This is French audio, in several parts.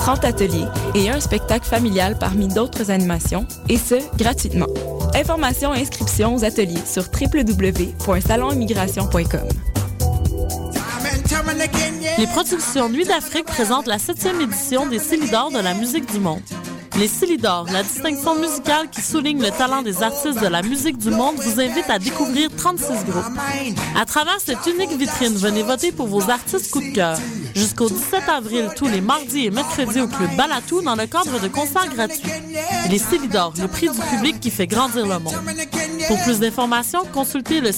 30 ateliers et un spectacle familial parmi d'autres animations, et ce, gratuitement. Informations et inscriptions aux ateliers sur www.salonimmigration.com. Les productions Nuit d'Afrique présentent la septième édition des Célidors de la musique du monde. Les Célidors, la distinction musicale qui souligne le talent des artistes de la musique du monde, vous invite à découvrir 36 groupes. À travers cette unique vitrine, venez voter pour vos artistes coup de cœur. Jusqu'au 17 avril, tous les mardis et mercredis au Club Balatou dans le cadre de concerts gratuits. Les Célidors, le prix du public qui fait grandir le monde. Pour plus d'informations, consultez le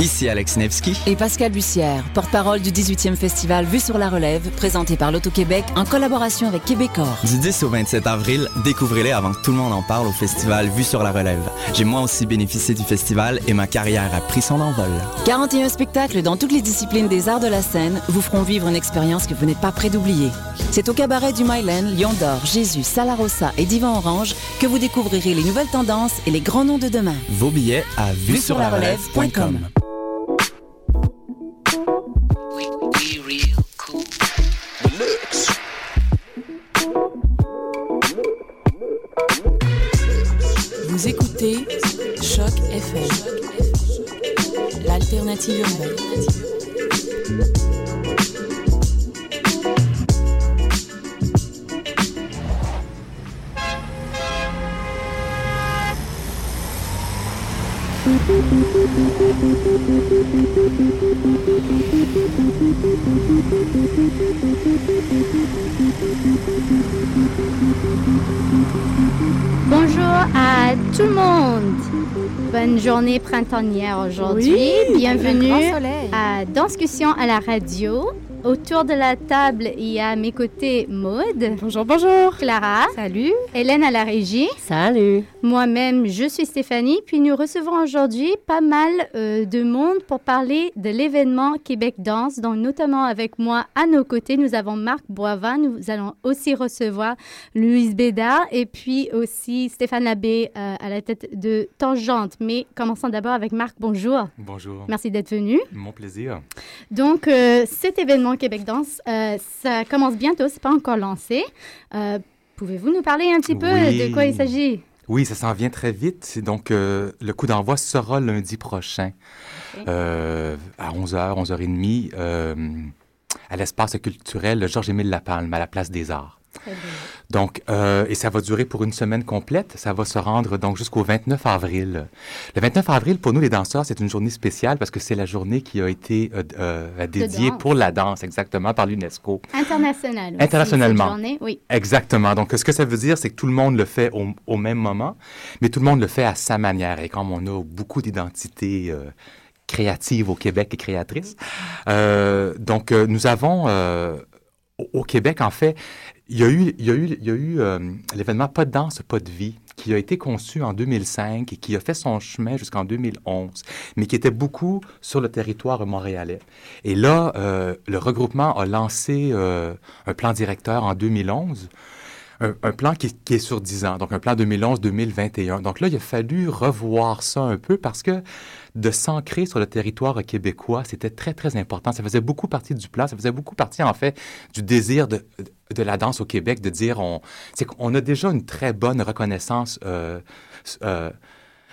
Ici Alex Nevsky et Pascal Bussière, porte-parole du 18e festival Vue sur la Relève, présenté par l'Auto-Québec en collaboration avec Québecor. Du 10 au 27 avril, découvrez-les avant que tout le monde en parle au festival Vue sur la Relève. J'ai moi aussi bénéficié du festival et ma carrière a pris son envol. 41 spectacles dans toutes les disciplines des arts de la scène vous feront vivre une expérience que vous n'êtes pas prêt d'oublier. C'est au cabaret du Myland, Lion d'Or, Jésus, Salarossa et Divan Orange que vous découvrirez les nouvelles tendances et les grands noms de demain. Vos billets à vue sur la relève.com. Vous écoutez Choc FM, l'alternative urbaine. Bonjour à tout le monde. Bonne journée printanière aujourd'hui. Bienvenue à Discussion à la radio. Autour de la table, il y a à mes côtés Maude. Bonjour, bonjour. Clara. Salut. Hélène à la régie. Salut. Moi-même, je suis Stéphanie. Puis nous recevons aujourd'hui pas mal euh, de monde pour parler de l'événement Québec Danse, dont notamment avec moi à nos côtés, nous avons Marc Boivin. Nous allons aussi recevoir Louise Bédard et puis aussi Stéphane Labbé euh, à la tête de Tangente. Mais commençons d'abord avec Marc. Bonjour. Bonjour. Merci d'être venu. Mon plaisir. Donc, euh, cet événement Québec Danse, euh, ça commence bientôt, c'est pas encore lancé. Euh, Pouvez-vous nous parler un petit peu Oui. de quoi il s'agit? Oui, ça s'en vient très vite. Donc, euh, le coup d'envoi sera lundi prochain euh, à 11h, 11h30 euh, à l'espace culturel Georges-Émile Lapalme, à la place des Arts. Donc, euh, et ça va durer pour une semaine complète. Ça va se rendre donc jusqu'au 29 avril. Le 29 avril, pour nous les danseurs, c'est une journée spéciale parce que c'est la journée qui a été euh, euh, dédiée pour la danse, exactement, par l'UNESCO. International. Internationalement. cette journée, oui. Exactement. Donc, ce que ça veut dire, c'est que tout le monde le fait au, au même moment, mais tout le monde le fait à sa manière. Et comme on a beaucoup d'identités créatives au Québec et créatrices, donc nous avons au, Québec, en fait, il y a eu, euh, l'événement Pas de danse, pas de vie qui a été conçu en 2005 et qui a fait son chemin jusqu'en 2011, mais qui était beaucoup sur le territoire montréalais. Et là, euh, le regroupement a lancé euh, un plan directeur en 2011 un, un plan qui, qui est sur 10 ans, donc un plan 2011-2021. Donc là, il a fallu revoir ça un peu parce que de s'ancrer sur le territoire québécois, c'était très, très important. Ça faisait beaucoup partie du plan, ça faisait beaucoup partie, en fait, du désir de, de la danse au Québec, de dire, on, qu'on a déjà une très bonne reconnaissance euh, euh,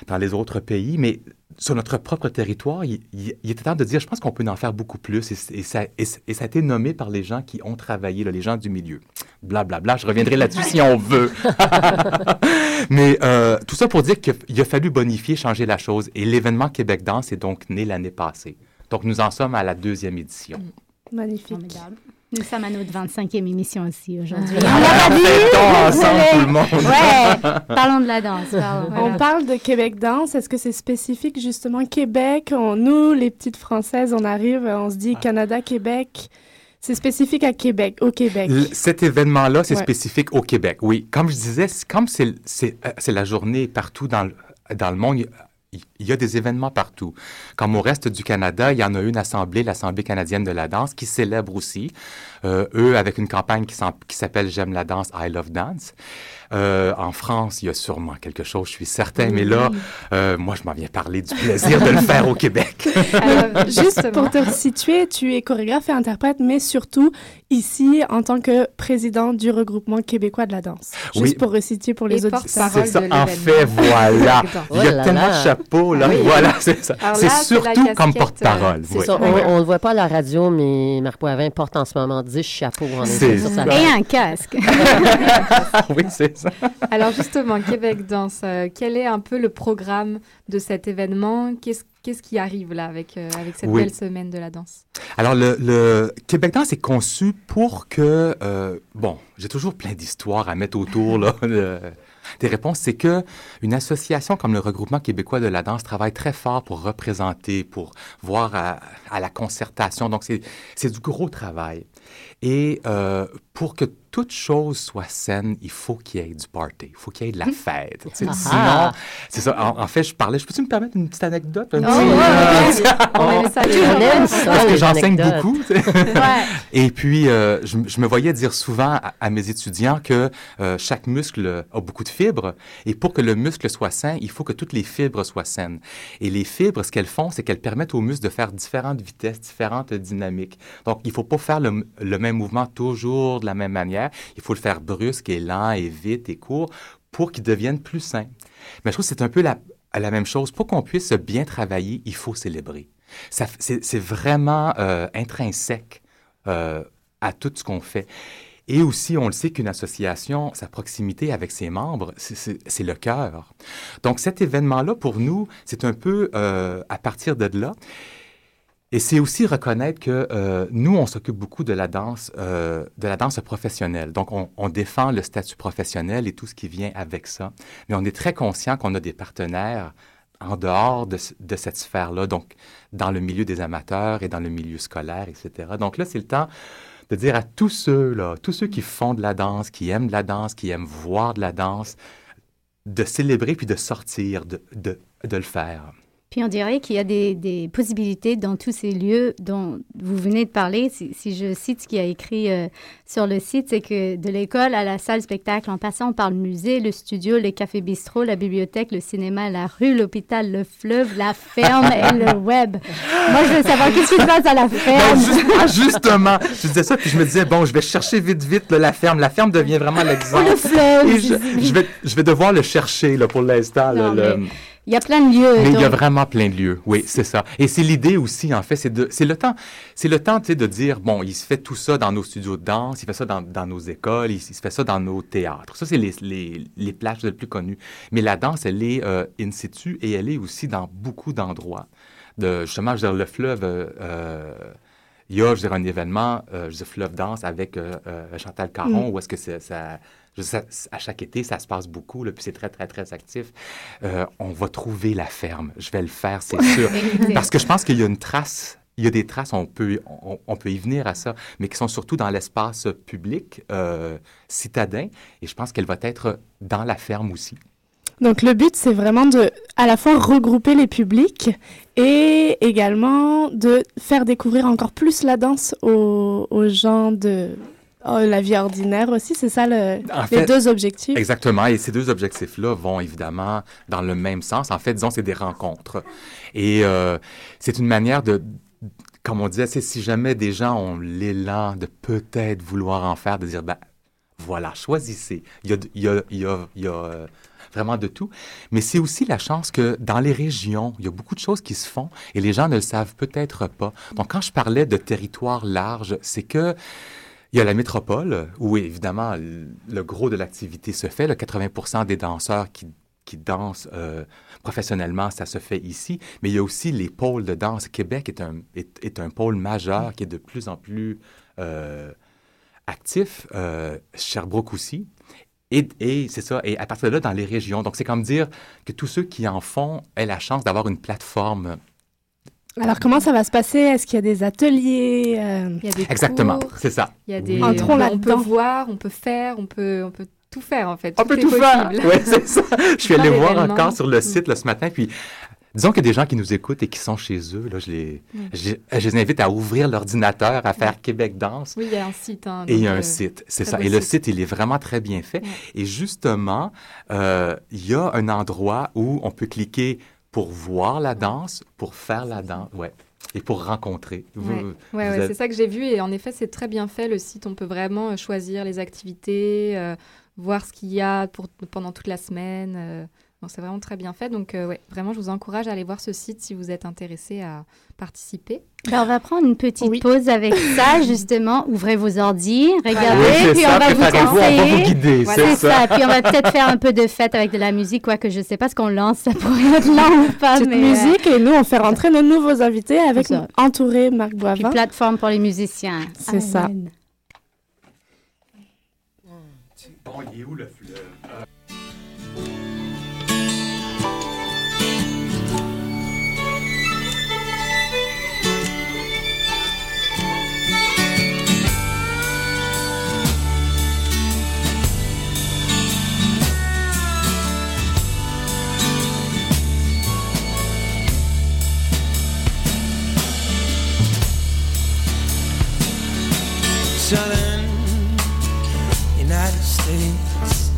dans les autres pays, mais sur notre propre territoire, il, il- il était temps de dire, je pense qu'on peut en faire beaucoup plus. Et, et ça, et, et ça a été nommé par les gens qui ont travaillé, là, les gens du milieu. Blablabla, bla, bla. je reviendrai là-dessus si on veut. Mais euh, tout ça pour dire qu'il a fallu bonifier, changer la chose. Et l'événement Québec Danse est donc né l'année passée. Donc nous en sommes à la deuxième édition. Magnifique. Formidable. Nous sommes à notre 25e émission aussi aujourd'hui. Ah, On l'a pas dit! Ensemble tout le monde. Ouais! Parlons de la danse. parlons, On parle de Québec Danse. Est-ce que c'est spécifique justement Québec? On- nous, les petites Françaises, on arrive, on se dit Canada, Québec. C'est spécifique à Québec, au Québec. L- Cet événement-là, c'est Ouais. spécifique au Québec, oui. Comme je disais, comme c'est c'est, euh, c'est la journée partout dans le, dans le monde, il y a- des événements partout. Comme au reste du Canada, il y en a une assemblée, l'Assemblée canadienne de la danse, qui célèbre aussi, euh, eux, avec une campagne qui s'appelle J'aime la danse, I love dance. Euh, en France, il y a sûrement quelque chose, je suis certain, mais là, euh, moi, je m'en viens parler du plaisir de le faire au Québec. Alors, juste pour te situer, tu es chorégraphe et interprète, mais surtout ici en tant que président du regroupement québécois de la danse. Juste Oui. pour resituer pour les porte-parole C'est ça, de en fait, voilà. Il y a là tellement de chapeaux, là. Oui. Voilà, c'est ça. C'est surtout comme casquette, porte-parole. C'est oui. ça, on, on le voit pas à la radio, mais Marc Poivin porte en ce moment 10 chapeaux en effet sur sa. Et un casque. oui, c'est Alors justement, Québec Danse, euh, quel est un peu le programme de cet événement? Qu'est-ce qu'est-ce qui arrive là avec, euh, avec cette Oui. belle semaine de la danse? Alors, le, le Québec Danse est conçu pour que, euh, bon, j'ai toujours plein d'histoires à mettre autour là, de- des réponses. C'est que une association comme le Regroupement québécois de la danse travaille très fort pour représenter, pour voir à, à la concertation. Donc, c'est c'est du gros travail. Et euh, pour que toute chose soit saine, il faut qu'il y ait du party, il faut qu'il y ait de la fête. tu sais. Ah. Sinon, c'est ça. En, en fait, je parlais. Je peux-tu me permettre une petite anecdote? un Oh, petit- ouais, euh, ouais. On aime ça, les On anecdotes. aime ça, parce que j'enseigne beaucoup. Et puis, euh, je, je me voyais dire souvent à, à mes étudiants que euh, chaque muscle a beaucoup de fibres. Et pour que le muscle soit sain, il faut que toutes les fibres soient saines. Et les fibres, ce qu'elles font, c'est qu'elles permettent au muscle de faire différentes vitesses, différentes dynamiques. Donc, il faut pas faire le, le même mouvement toujours de la même manière. Il faut le faire brusque et lent et vite et court pour qu'il devienne plus sain. Mais je trouve que c'est un peu la, la même chose. Pour qu'on puisse bien travailler, il faut célébrer. C'est vraiment euh, intrinsèque euh, à tout ce qu'on fait. Et aussi, on le sait qu'une association, sa proximité avec ses membres, c'est le cœur. Donc cet événement-là, pour nous, c'est un peu euh, à partir de là. Et c'est aussi reconnaître que euh, nous, on s'occupe beaucoup de la danse, euh, de la danse professionnelle. Donc, on, on défend le statut professionnel et tout ce qui vient avec ça. Mais on est très conscient qu'on a des partenaires en dehors de, de cette sphère-là, donc dans le milieu des amateurs et dans le milieu scolaire, etc. Donc là, c'est le temps de dire à tous ceux, là, tous ceux qui font de la danse, qui aiment de la danse, qui aiment voir de la danse, de célébrer puis de sortir, de, de, de le faire. Puis on dirait qu'il y a des, des possibilités dans tous ces lieux dont vous venez de parler. Si, si je cite ce qu'il y a écrit euh, sur le site, c'est que de l'école à la salle spectacle, en passant par le musée, le studio, le café bistrot, la bibliothèque, le cinéma, la rue, l'hôpital, le fleuve, la ferme et le web. Moi, je veux savoir qu'est-ce qui se passe à la Ben, ferme. juste- ah, justement, je disais ça, puis je me disais, bon, je vais chercher vite, vite là, la ferme. La ferme devient vraiment l'exemple. le fleuve. Je, je vais, je vais devoir le chercher là, pour l'instant. le- mais Il y a plein de lieux. Mais il y a vraiment plein de lieux, oui, c'est ça. Et c'est l'idée aussi, en fait, c'est de, c'est le temps, c'est le temps, tu sais, de dire, bon, il se fait tout ça dans nos studios de danse, il fait ça dans, dans nos écoles, il, il se fait ça dans nos théâtres. Ça, c'est les, les, les plages les plus connues. Mais la danse, elle est euh, in situ et elle est aussi dans beaucoup d'endroits. De, justement, je veux dire, le fleuve, euh, euh, il y a, je veux dire, un événement, euh, je veux dire, Fleuve Danse avec euh, Chantal Caron, où est-ce que c'est- ça, je à chaque été, ça se passe beaucoup, là, puis c'est très, très, très actif. Euh, on va trouver la ferme. Je vais le faire, c'est sûr. Parce que je pense qu'il y a une trace. Il y a des traces, on peut, on, on peut y venir à ça, mais qui sont surtout dans l'espace public, euh, citadin, et je pense qu'elle va être dans la ferme aussi. Donc le but, c'est vraiment de à la fois regrouper les publics et également de faire découvrir encore plus la danse aux, aux gens de oh, la vie ordinaire aussi. C'est ça le- En les fait, deux objectifs? Exactement. Et ces deux objectifs-là vont évidemment dans le même sens. En fait, disons, c'est des rencontres. Et euh, c'est une manière de, comme on disait, c'est si jamais des gens ont l'élan de peut-être vouloir en faire, de dire, ben, voilà, choisissez. Il y a, il y a, il y a, il y a, euh, vraiment de tout. Mais c'est aussi la chance que dans les régions, il y a beaucoup de choses qui se font et les gens ne le savent peut-être pas. Donc, quand je parlais de territoire large, c'est que il y a la métropole, où évidemment le gros de l'activité se fait. Le 80% des danseurs qui, qui dansent euh, professionnellement, ça se fait ici. Mais il y a aussi les pôles de danse. Québec est un, est, est un pôle majeur qui est de plus en plus euh, actif. Euh, Sherbrooke aussi. Et, et c'est ça, et à partir de là, dans les régions. Donc, c'est comme dire que tous ceux qui en font aient la chance d'avoir une plateforme Alors, comment ça va se passer? Est-ce qu'il y a des ateliers euh, Il y a des Exactement, c'est ça. il y a des... Entrons on, peut- on peut voir, on peut faire, on peut, on peut tout faire en fait. On peut tout faire. Oui, c'est ça. Je suis allé voir encore sur le site là, ce matin, puis disons qu'il y a des gens qui nous écoutent et qui sont chez eux. Là, je, les, je, je les invite à ouvrir l'ordinateur, à faire Québec Danse. Oui, il y a un site. hein, Et il y a un euh, site, c'est ça. Et le site. il est vraiment très bien fait. Et justement, euh, il y a un endroit où on peut cliquer pour voir la danse, pour faire la danse, ouais, et pour rencontrer. Vous- Ouais, ouais, ouais, avez- c'est ça que j'ai vu et en effet c'est très bien fait le site. On peut vraiment euh, choisir les activités, euh, voir ce qu'il y a pour, pendant toute la semaine. euh, c'est vraiment très bien fait. Donc euh, ouais, vraiment je vous encourage à aller voir ce site si vous êtes intéressé à participer. Ben, on va prendre une petite Oui. pause avec ça, justement. Ouvrez vos ordi, regardez, Oui, puis ça, on va vous on va vous conseiller. guider, C'est c'est ça. ça. Puis on va peut-être faire un peu de fête avec de la musique, quoi que je sais pas ce qu'on lance, ça pourrait être lent ou pas, Petite mais euh, musique et nous, on fait rentrer nos nouveaux invités avec entouré Marc Boivin. plateforme pour les musiciens. C'est ça. Bon, il est où le fleuve? Southern United States.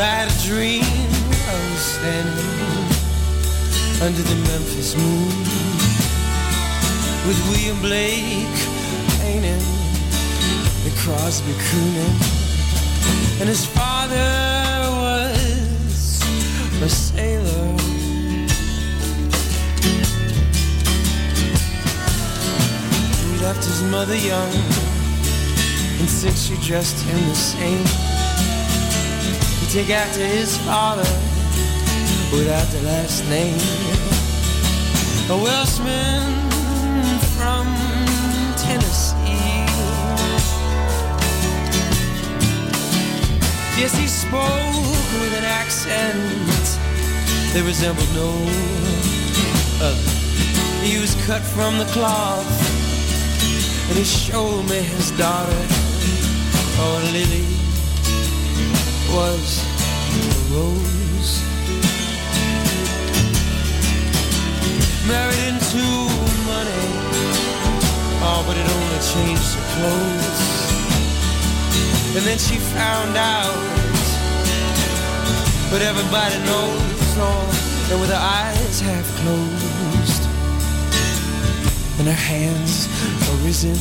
A dream was standing under the Memphis moon with William Blake painting and Crosby crooning, and his father was a sailor. Left his mother young, and since she dressed him the same, he take after his father without the last name. A Welshman from Tennessee. Yes, he spoke with an accent that resembled no other. He was cut from the cloth, and he showed me his daughter. Oh, Lily was a rose. Married into money, oh, but it only changed her clothes. And then she found out, but everybody knows, oh, and with her eyes half closed and her hands arisen.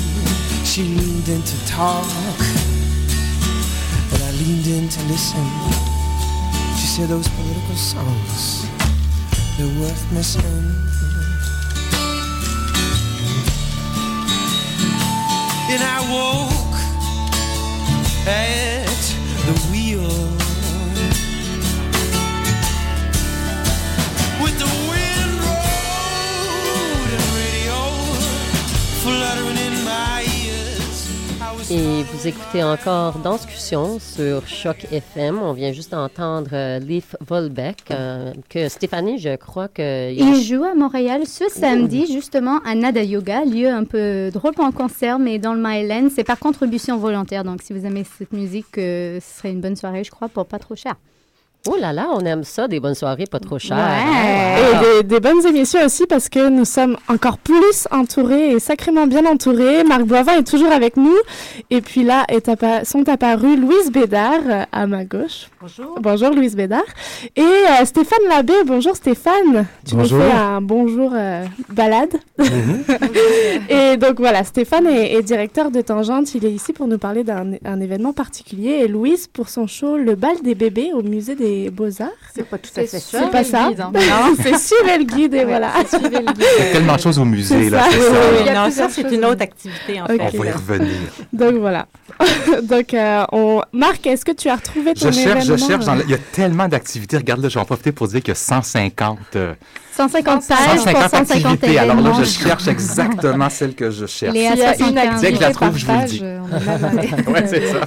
She leaned in to talk, and I leaned in to listen. She said those political songs, they're worth missing. And I woke at the wheel Et vous écoutez encore Danscussion sur Choc FM. On vient juste d'entendre euh, Leaf Volbeck, euh, que Stéphanie, je crois que... Il joue à Montréal ce samedi, justement, à Nada Yoga, lieu un peu drôle un concert, mais dans le Myland. C'est par contribution volontaire. Donc, si vous aimez cette musique, euh, ce serait une bonne soirée, je crois, pour pas trop cher. Oh là là, on aime ça, des bonnes soirées pas trop chères. Ouais. Et des, des bonnes émissions aussi parce que nous sommes encore plus entourés et sacrément bien entourés. Marc Boivin est toujours avec nous. Et puis là est appa- sont apparus Louise Bédard euh, à ma gauche. Bonjour. Bonjour Louise Bédard. Et euh, Stéphane Labbé. Bonjour Stéphane. Tu Bonjour. nous fais un bonjour euh, balade. et donc voilà, Stéphane est, est directeur de Tangente. Il est ici pour nous parler d'un un événement particulier. Et Louise pour son show Le bal des bébés au musée des Beaux-Arts. C'est pas tout à fait ça. C'est pas ça. guide, hein. Non, c'est suivre le guide et voilà. Suivez le guide. Il y a tellement de choses au musée, C'est là, ça. c'est Oui, ça. oui, Oui, Il non, ça, c'est une autre activité, en fait. On va y revenir. Donc voilà. Donc, euh, on... Marc, est-ce que tu as retrouvé ton Je cherche, je cherche. dans le- Il y a tellement d'activités. Regarde, là, je vais en profiter pour dire qu'il y a 150, euh, 150 pages 150 pour 150 activités. Alors là, je cherche exactement celle que je cherche. Les S'il y a une 75. Dès que je la trouve, je vous le dis. ouais, c'est ça.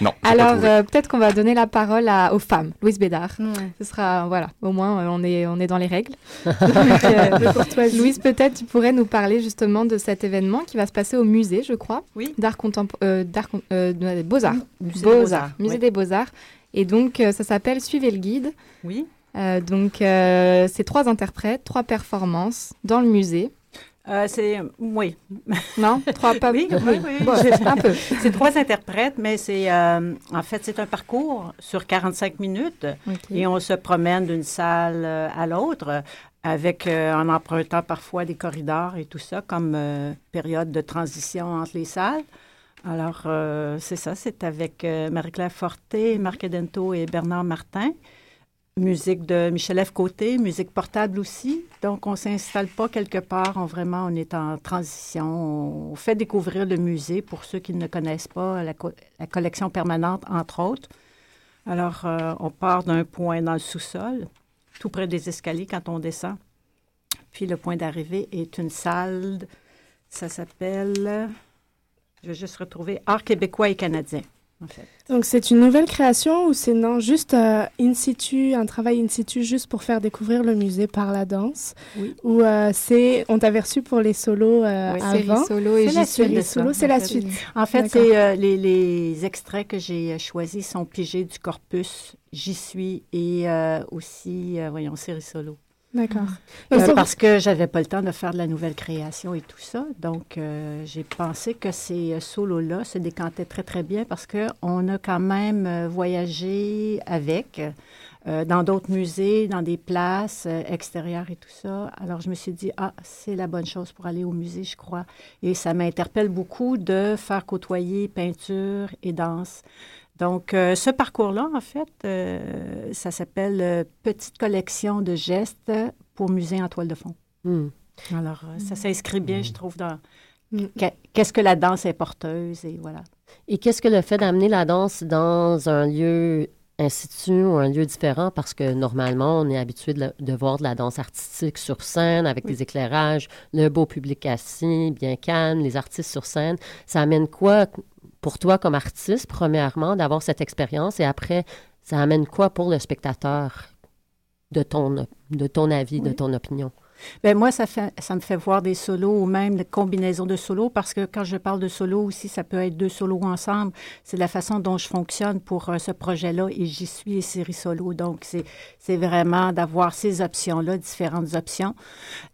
Non. Alors, euh, peut-être qu'on va donner la parole à, aux femmes. Louise Bédard. Ce sera, voilà, au moins, euh, on est, on est dans les règles. Donc, euh, Louise, peut-être tu pourrais nous parler justement de cet événement qui va se passer au musée, je crois. Oui. D'art contemporain, euh, de- Beaux-Arts. Musée des Beaux-Arts. Beaux-Arts, Musée oui. des Beaux-Arts. Et donc, euh, ça s'appelle Suivez le guide. Oui. Euh, donc, euh, c'est trois interprètes, trois performances dans le musée. Euh, c'est oui. Non, trois pas. Oui, oui, oui. Bon, un peu. C'est trois interprètes, mais c'est euh, en fait c'est un parcours sur 45 minutes et on se promène d'une salle euh, à l'autre avec euh, en empruntant parfois des corridors et tout ça comme période de transition entre les salles. Alors c'est ça, c'est avec Marie-Claire Forté, Marc Edento et Bernard Martin. Musique de Michel F. Côté, musique portable aussi. Donc, on ne s'installe pas quelque part. On, vraiment, on est en transition. On fait découvrir le musée pour ceux qui ne connaissent pas, la, co- la collection permanente, entre autres. Alors, euh, on part d'un point dans le sous-sol, tout près des escaliers quand on descend. Puis, le point d'arrivée est une salle, ça s'appelle, je vais juste retrouver, Art québécois et canadien, en fait. Donc c'est une nouvelle création ou c'est non juste euh, in situ, un travail in situ juste pour faire découvrir le musée par la danse? Oui. Ou euh, c'est, on t'avait reçu pour les solos euh, Oui. Avant? C'est Les solos, c'est la fait. suite. En fait, c'est euh, les, les extraits que j'ai choisis sont pigés du corpus J'y suis et euh, aussi, euh, voyons, série solo. D'accord. Euh, parce que j'avais pas le temps de faire de la nouvelle création et tout ça. Donc, euh, j'ai pensé que ces euh, solos-là se décantaient très, très bien parce qu'on a quand même euh, voyagé avec euh, dans d'autres musées, dans des places extérieures et tout ça. Alors, je me suis dit, ah, c'est la bonne chose pour aller au musée, je crois. Et ça m'interpelle beaucoup de faire côtoyer peinture et danse. Donc, euh, ce parcours-là, en fait, euh, ça s'appelle euh, Petite collection de gestes pour musée en toile de fond. Hmm. Alors, euh, ça s'inscrit bien, je trouve, dans Mm. que- qu'est-ce que la danse est porteuse et voilà. Et qu'est-ce que le fait d'amener la danse dans un lieu institut ou un lieu différent? Parce que normalement, on est habitué de, la- de voir de la danse artistique sur scène avec des éclairages, le beau public assis, bien calme, les artistes sur scène. Ça amène quoi pour toi comme artiste, premièrement, d'avoir cette expérience et après, ça amène quoi pour le spectateur de ton, de ton avis, de ton opinion? Ben moi, ça, me fait voir des solos ou même des combinaisons de solos parce que quand je parle de solo aussi, ça peut être deux solos ensemble. C'est la façon dont je fonctionne pour euh, ce projet-là et j'y suis et série solo. Donc, c'est vraiment d'avoir ces options-là, différentes options.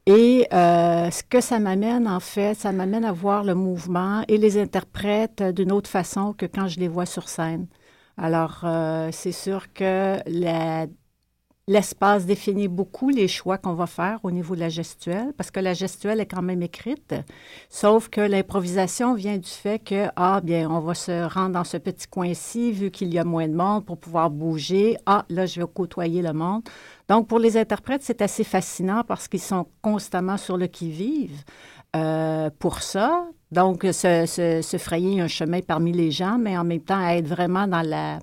Et euh, ce que ça m'amène, en fait, ça m'amène à voir le mouvement et les interprètes d'une autre façon que quand je les vois sur scène. Alors, euh, c'est sûr que la L'espace définit beaucoup les choix qu'on va faire au niveau de la gestuelle, parce que la gestuelle est quand même écrite, sauf que l'improvisation vient du fait que, ah, bien, on va se rendre dans ce petit coin-ci, vu qu'il y a moins de monde pour pouvoir bouger. Ah, là, je vais côtoyer le monde. Donc, pour les interprètes, c'est assez fascinant parce qu'ils sont constamment sur le qui-vive euh, pour ça. Donc, se, se, se frayer un chemin parmi les gens, mais en même temps, être vraiment dans la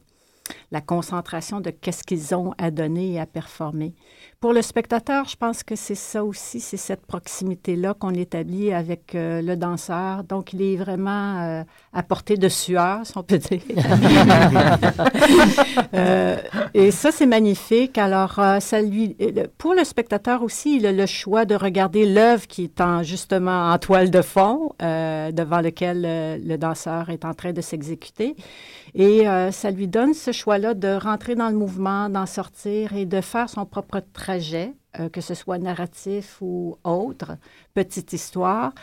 la concentration de qu'est-ce qu'ils ont à donner et à performer. Pour le spectateur, je pense que c'est ça aussi, c'est cette proximité-là qu'on établit avec euh, le danseur. Donc, il est vraiment euh, à portée de sueur, si on peut dire. Euh, et ça, c'est magnifique. Alors, ça lui, pour le spectateur aussi, il a le choix de regarder l'œuvre qui est en, justement en toile de fond, devant lequel le danseur est en train de s'exécuter. Et euh, ça lui donne ce choix-là de rentrer dans le mouvement, d'en sortir et de faire son propre trajet, euh, que ce soit narratif ou autre, petite histoire,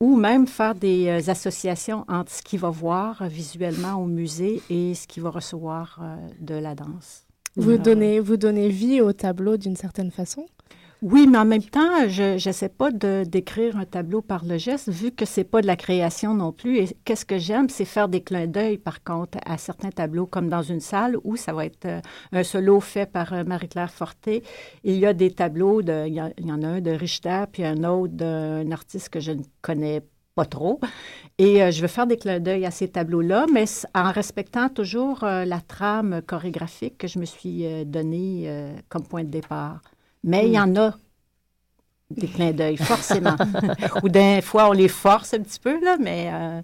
ou même faire des euh, associations entre ce qu'il va voir visuellement au musée et ce qu'il va recevoir de la danse. Vous Alors, donnez, vous donnez vie au tableau d'une certaine façon? Oui, mais en même temps, je n'essaie pas de décrire un tableau par le geste, vu que c'est pas de la création non plus. Et qu'est-ce que j'aime, c'est faire des clins d'œil, par contre, à certains tableaux, comme dans une salle où ça va être euh, un solo fait par euh, Marie-Claire Forté. Il y a des tableaux, il, y en a un de Richter, puis un autre d'un artiste que je ne connais pas trop. Et euh, je veux faire des clins d'œil à ces tableaux-là, mais en respectant toujours la trame chorégraphique que je me suis donnée comme point de départ. Mais il y en a des clins d'œil, forcément. Ou des fois, on les force un petit peu, là, mais euh,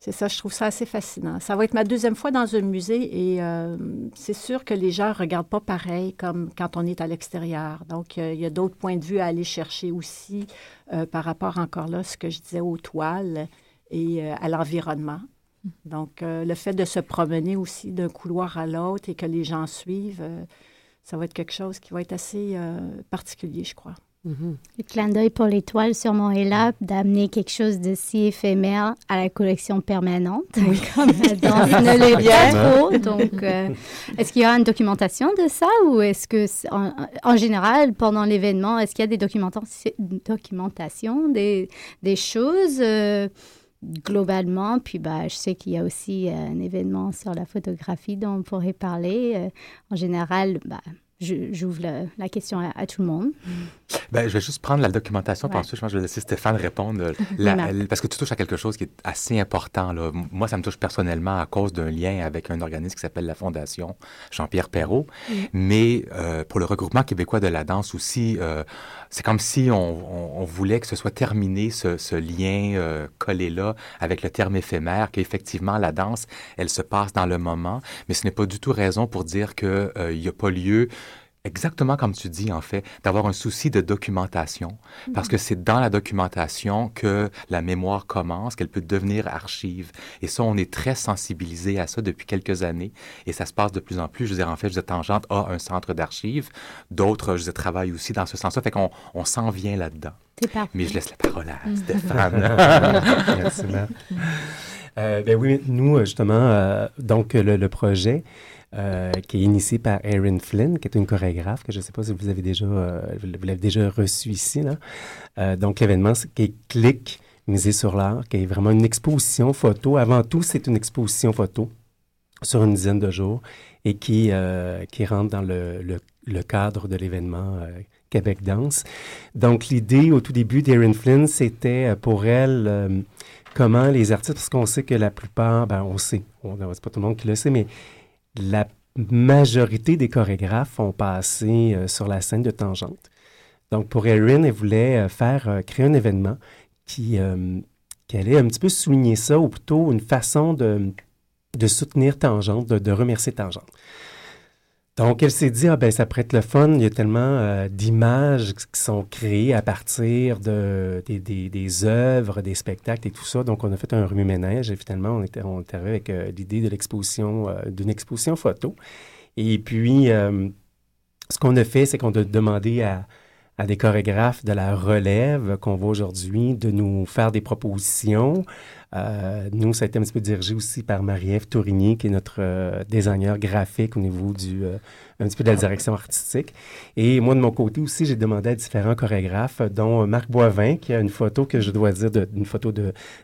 C'est ça, je trouve ça assez fascinant. Ça va être ma deuxième fois dans un musée et euh, c'est sûr que les gens ne regardent pas pareil comme quand on est à l'extérieur. Donc, euh, il y a d'autres points de vue à aller chercher aussi par rapport encore là, ce que je disais aux toiles et à l'environnement. Donc, le fait de se promener aussi d'un couloir à l'autre et que les gens suivent, ça va être quelque chose qui va être assez particulier, je crois. Mm-hmm. Le clin d'œil pour l'étoile sûrement est là d'amener quelque chose de si éphémère à la collection permanente, comme la danse ne l'est bien trop. Donc, euh, est-ce qu'il y a une documentation de ça ou est-ce que, en, général, pendant l'événement, est-ce qu'il y a des documentations, des, des choses euh, globalement? Puis, bah, je sais qu'il y a aussi euh, un événement sur la photographie dont on pourrait parler. en général, bah, j'ouvre la, question à, tout le monde. Ben, je vais juste prendre la documentation, ouais. ensuite, je, je vais laisser Stéphane répondre. parce que tu touches à quelque chose qui est assez important. Là. Moi, ça me touche personnellement à cause d'un lien avec un organisme qui s'appelle la Fondation Jean-Pierre Perrault. Mais euh, pour le regroupement québécois de la danse aussi, euh, c'est comme si on, on, voulait que ce soit terminé, ce, ce lien euh, collé-là avec le terme éphémère, qu'effectivement, la danse, elle se passe dans le moment, mais ce n'est pas du tout raison pour dire qu'il n'y a pas lieu Exactement comme tu dis, en fait, d'avoir un souci de documentation, parce que c'est dans la documentation que la mémoire commence, qu'elle peut devenir archive. Et ça, on est très sensibilisé à ça depuis quelques années, et ça se passe de plus en plus. Je veux dire, en fait, je disais, Tangente a un centre d'archives, d'autres, je disais, travaillent aussi dans ce sens-là, fait qu'on on s'en vient là-dedans. Mais je laisse la parole à mm. Stéphane. Merci, euh, ben oui, nous, justement, euh, donc le projet, euh, qui est initié par Erin Flynn, qui est une chorégraphe que je ne sais pas si vous avez déjà, euh, vous l'avez déjà reçu ici. Là. Euh, donc, l'événement, qui est Clic, misé sur l'art, qui est vraiment une exposition photo. Avant tout, c'est une exposition photo sur une dizaine de jours et qui, qui rentre dans le, le, le cadre de l'événement Québec Danse. Donc, l'idée au tout début d'Erin Flynn, c'était pour elle comment les artistes, parce qu'on sait que la plupart, ben, on sait, c'est pas tout le monde qui le sait, mais la majorité des chorégraphes ont passé euh, sur la scène de Tangente. Donc, pour Erin, elle voulait euh, faire euh, créer un événement qui, qui, allait un petit peu souligner ça, ou plutôt une façon de, soutenir Tangente, de remercier Tangente. Donc, elle s'est dit, ah ben, ça pourrait être le fun. Il y a tellement euh, d'images qui sont créées à partir de, des, des, des, œuvres, des spectacles et tout ça. Donc, on a fait un remue-ménage et finalement, on était, on était arrivé avec euh, l'idée de l'exposition, euh, d'une exposition photo. Et puis, ce qu'on a fait, c'est qu'on a demandé à, à des chorégraphes de la relève qu'on voit aujourd'hui de nous faire des propositions. Euh, nous, ça a été un petit peu dirigé aussi par Marie-Ève Tourigny, qui est notre euh, designer graphique au niveau du, euh, un petit peu de la direction artistique. Et moi, de mon côté aussi, j'ai demandé à différents chorégraphes, dont Marc Boivin, qui a une photo que je dois dire, une photo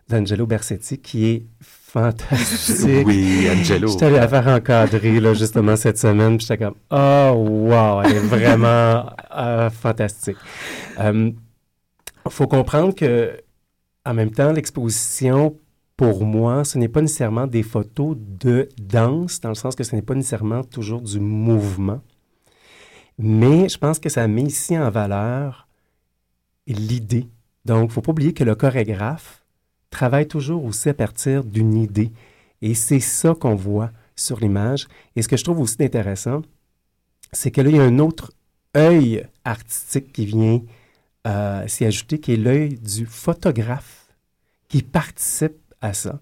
d'Angelo Bersetti, qui est fantastique. Oui, Angelo. J'étais allé la faire encadrer, là, justement, cette semaine, puis j'étais comme, oh, wow, elle est vraiment fantastique. Il faut comprendre que en même temps, l'exposition, pour moi, ce n'est pas nécessairement des photos de danse, dans le sens que ce n'est pas nécessairement toujours du mouvement. Mais je pense que ça met ici en valeur l'idée. Donc, il ne faut pas oublier que le chorégraphe travaille toujours aussi à partir d'une idée. Et c'est ça qu'on voit sur l'image. Et ce que je trouve aussi intéressant, c'est que là, il y a un autre œil artistique qui vient euh, s'y ajouter, qui est l'œil du photographe qui participent à ça.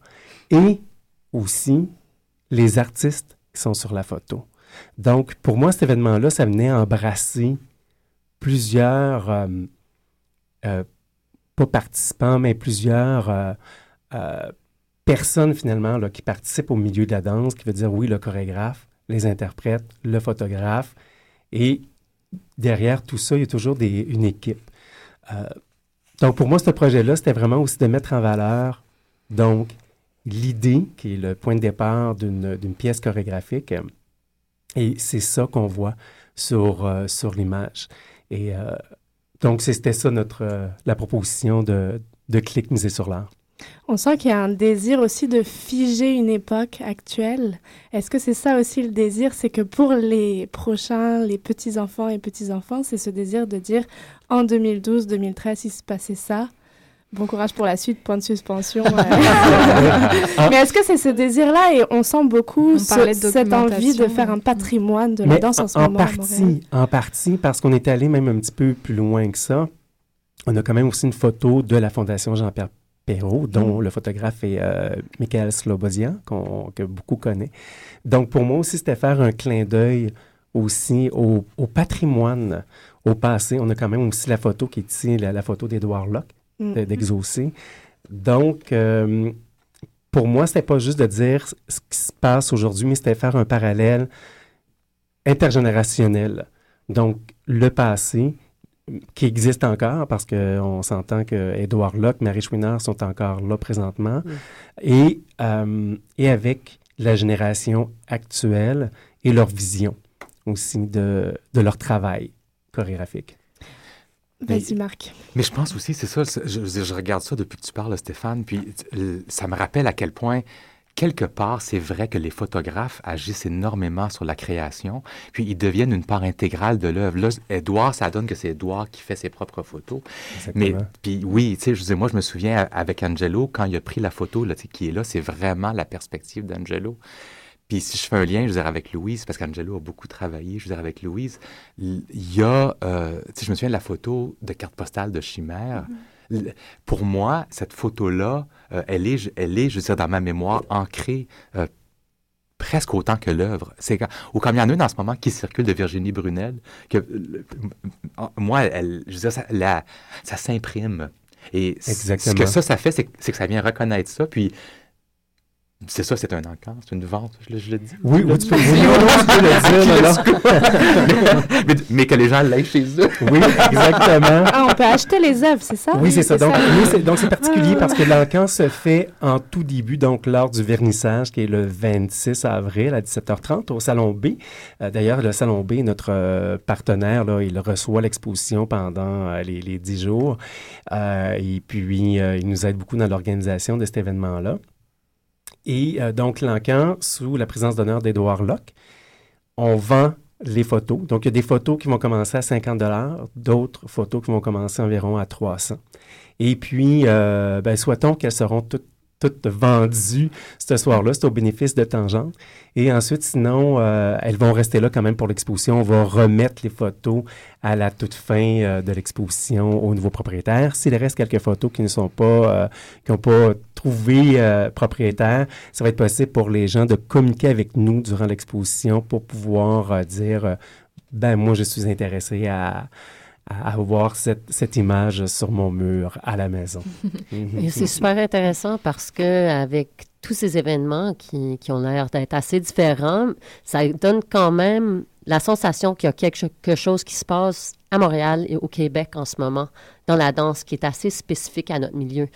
Et aussi les artistes qui sont sur la photo. Donc, pour moi, cet événement-là, ça venait embrasser plusieurs, euh, euh, pas participants, mais plusieurs euh, personnes finalement qui participent au milieu de la danse, qui veut dire, oui, le chorégraphe, les interprètes, le photographe. Et derrière tout ça, il y a toujours une équipe. Donc, pour moi, ce projet-là, c'était vraiment aussi de mettre en valeur, donc, l'idée, qui est le point de départ d'une pièce chorégraphique. Et c'est ça qu'on voit sur, euh, sur l'image. Et euh, donc, c'était ça notre, euh, la proposition de, de Clic Musée sur l'art. On sent qu'il y a un désir aussi de figer une époque actuelle. Est-ce que c'est ça aussi le désir? C'est que pour les prochains, les petits-enfants et petits-enfants, c'est ce désir de dire en 2012, 2013, il se passait ça. bon courage pour la suite, point de suspension. euh. Mais est-ce que c'est ce désir-là? Et on sent beaucoup On ce- cette envie de faire un patrimoine de la danse en, en, ce en moment partie, en partie, parce qu'on est allé même un petit peu plus loin que ça. On a quand même aussi une photo de la Fondation Jean-Pierre Perrault, dont le photographe est euh, Michael Slobodian, qu'on, que beaucoup connaissent. Donc, pour moi aussi, c'était faire un clin d'œil aussi au, au patrimoine, au passé. On a quand même aussi la photo qui est ici, la, la photo d'Édouard Locke, Mm. de- d'Exaucé. Donc, euh, pour moi, c'était pas juste de dire ce qui se passe aujourd'hui, mais c'était faire un parallèle intergénérationnel. Donc, le passé qui existe encore, parce qu'on s'entend que Édouard Locke, Marie Chouinard sont encore là présentement, et, euh, et avec la génération actuelle et leur vision aussi de, de leur travail chorégraphique. Vas-y, Marc. Mais je pense aussi, c'est ça, c'est- je, je- je regarde ça depuis que tu parles, Stéphane, puis euh, ça me rappelle à quel point, quelque part, c'est vrai que les photographes agissent énormément sur la création, puis ils deviennent une part intégrale de l'œuvre. Là, Edouard, ça donne que c'est Edouard qui fait ses propres photos. Mais, Exactement. puis oui, tu sais, je moi, je me souviens avec Angelo, quand il a pris la photo, là, qui est là, c'est vraiment la perspective d'Angelo. Puis si je fais un lien, je veux dire, avec Louise, parce qu'Angelo a beaucoup travaillé, je veux dire, avec Louise, il y a, euh, tu sais, je me souviens de la photo de carte postale de Chimère. L- Pour moi, cette photo-là, euh, elle, est, je- elle est, je veux dire, dans ma mémoire, ancrée euh, presque autant que l'œuvre. C'est ou comme il y en a une en ce moment qui circule de Virginie Brunel, que euh, moi, elle, je veux dire, ça, la- ça s'imprime. Et ce que ça, ça fait, c'est que, c'est que ça vient reconnaître ça, puis c'est ça, c'est un encart, c'est une vente, je, le- je le dis. Oui, oui, tu peux- oui, non, non, tu peux le dire, mais, mais- mais que les gens l'aillent chez eux. Oui, exactement. Ah, on peut acheter les œuvres, c'est ça? Oui, c'est ça. Donc, donc, c'est particulier parce que l'encan se fait en tout début, donc lors du vernissage qui est le 26 avril à 17h30 au Salon B. Euh, d'ailleurs, le Salon B, notre euh, partenaire, là, il reçoit l'exposition pendant euh, les, les 10 jours. Euh, et puis, euh, il nous aide beaucoup dans l'organisation de cet événement-là. Et euh, donc, l'encan, sous la présence d'honneur d'Édouard Locke, on vend les photos. Donc, il y a des photos qui vont commencer à 50 d'autres photos qui vont commencer environ à 300. Et puis, euh, ben, souhaitons qu'elles seront toutes, toutes vendues ce soir-là. C'est au bénéfice de Tangente. Et ensuite, sinon, euh, elles vont rester là quand même pour l'exposition. On va remettre les photos à la toute fin euh, de l'exposition au nouveau propriétaire. S'il reste quelques photos qui ne sont pas, euh, qui n'ont pas trouvé propriétaire, ça va être possible pour les gens de communiquer avec nous durant l'exposition pour pouvoir dire, ben moi, je suis intéressé à, à avoir cette, cette image sur mon mur à la maison. Mhm. C'est super intéressant parce que avec tous ces événements qui, qui ont l'air d'être assez différents, ça donne quand même la sensation qu'il y a quelque chose qui se passe à Montréal et au Québec en ce moment dans la danse qui est assez spécifique à notre milieu.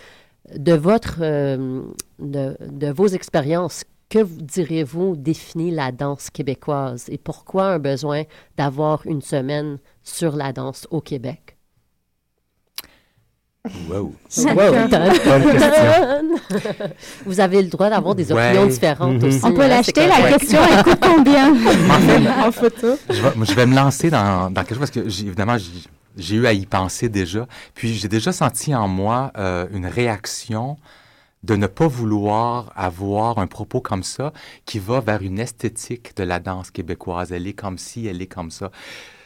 De votre, euh, de, de vos expériences, que vous diriez-vous définit la danse québécoise et pourquoi un besoin d'avoir une semaine sur la danse au Québec? Wow. Question. Vous avez le droit d'avoir des opinions Ouais. différentes Mhm. aussi. On peut hein, l'acheter, la question, elle coûte combien? en photo. je, vais, moi, je vais me lancer dans, dans quelque chose parce que, évidemment, j'ai- j'ai eu à y penser déjà. Puis, j'ai déjà senti en moi euh, une réaction de ne pas vouloir avoir un propos comme ça qui va vers une esthétique de la danse québécoise. Elle est comme ci, elle est comme ça.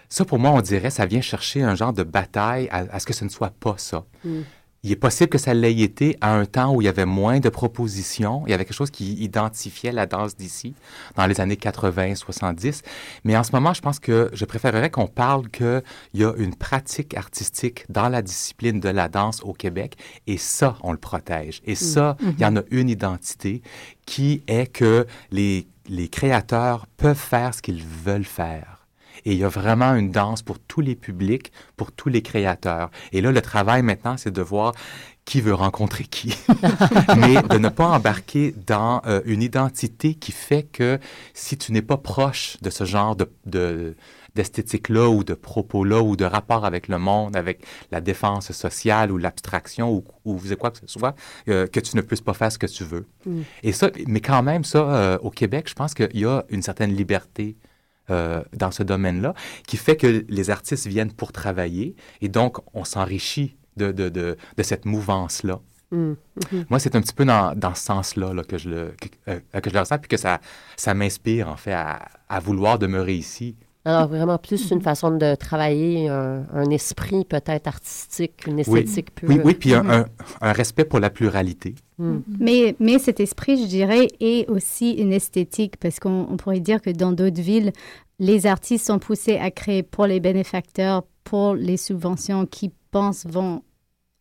Ça, pour moi, on dirait, ça vient chercher un genre de bataille à, ce que ce ne soit pas ça. Mm. Il est possible que ça l'ait été à un temps où il y avait moins de propositions. Il y avait quelque chose qui identifiait la danse d'ici dans les années 80, 70. Mais en ce moment, je pense que je préférerais qu'on parle qu'il y a une pratique artistique dans la discipline de la danse au Québec et ça, on le protège. Et ça, il y en a une identité qui est que les, les créateurs peuvent faire ce qu'ils veulent faire. Et il y a vraiment une danse pour tous les publics, pour tous les créateurs. Et là, le travail maintenant, c'est de voir qui veut rencontrer qui, mais de ne pas embarquer dans euh, une identité qui fait que si tu n'es pas proche de ce genre de, de- d'esthétique-là ou de propos-là ou de rapport avec le monde, avec la défense sociale ou l'abstraction ou, ou quoi que ce soit, euh, que tu ne puisses pas faire ce que tu veux. Mm. Et ça, mais quand même, ça, euh, au Québec, je pense qu'il y a une certaine liberté euh, dans ce domaine-là, qui fait que les artistes viennent pour travailler et donc on s'enrichit de, de, de, de cette mouvance-là. Mm. Mhm. Moi, c'est un petit peu dans, dans ce sens-là là, que, je le, que, euh, que je le ressens, puis que ça, ça m'inspire, en fait, à, à vouloir demeurer ici. Alors, vraiment plus une façon de travailler un, un esprit peut-être artistique, une Oui, esthétique pure. oui, oui, puis un, un, un respect pour la pluralité. Mm. Mais, mais cet esprit, je dirais, est aussi une esthétique parce qu'on on pourrait dire que dans d'autres villes, les artistes sont poussés à créer pour les bénéfacteurs, pour les subventions qui pensent vont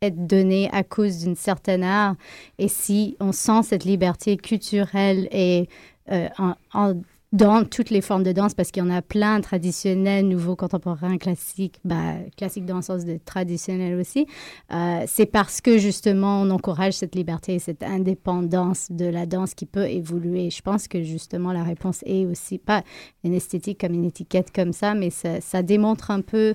être données à cause d'une certaine art. Et si on sent cette liberté culturelle et euh, en- en- dans toutes les formes de danse, parce qu'il y en a plein, traditionnels, nouveaux, contemporains, classiques, bah, classiques dans le sens de traditionnel aussi, euh, c'est parce que justement on encourage cette liberté, cette indépendance de la danse qui peut évoluer. Je pense que justement la réponse est aussi pas une esthétique comme une étiquette comme ça, mais ça, ça démontre un peu,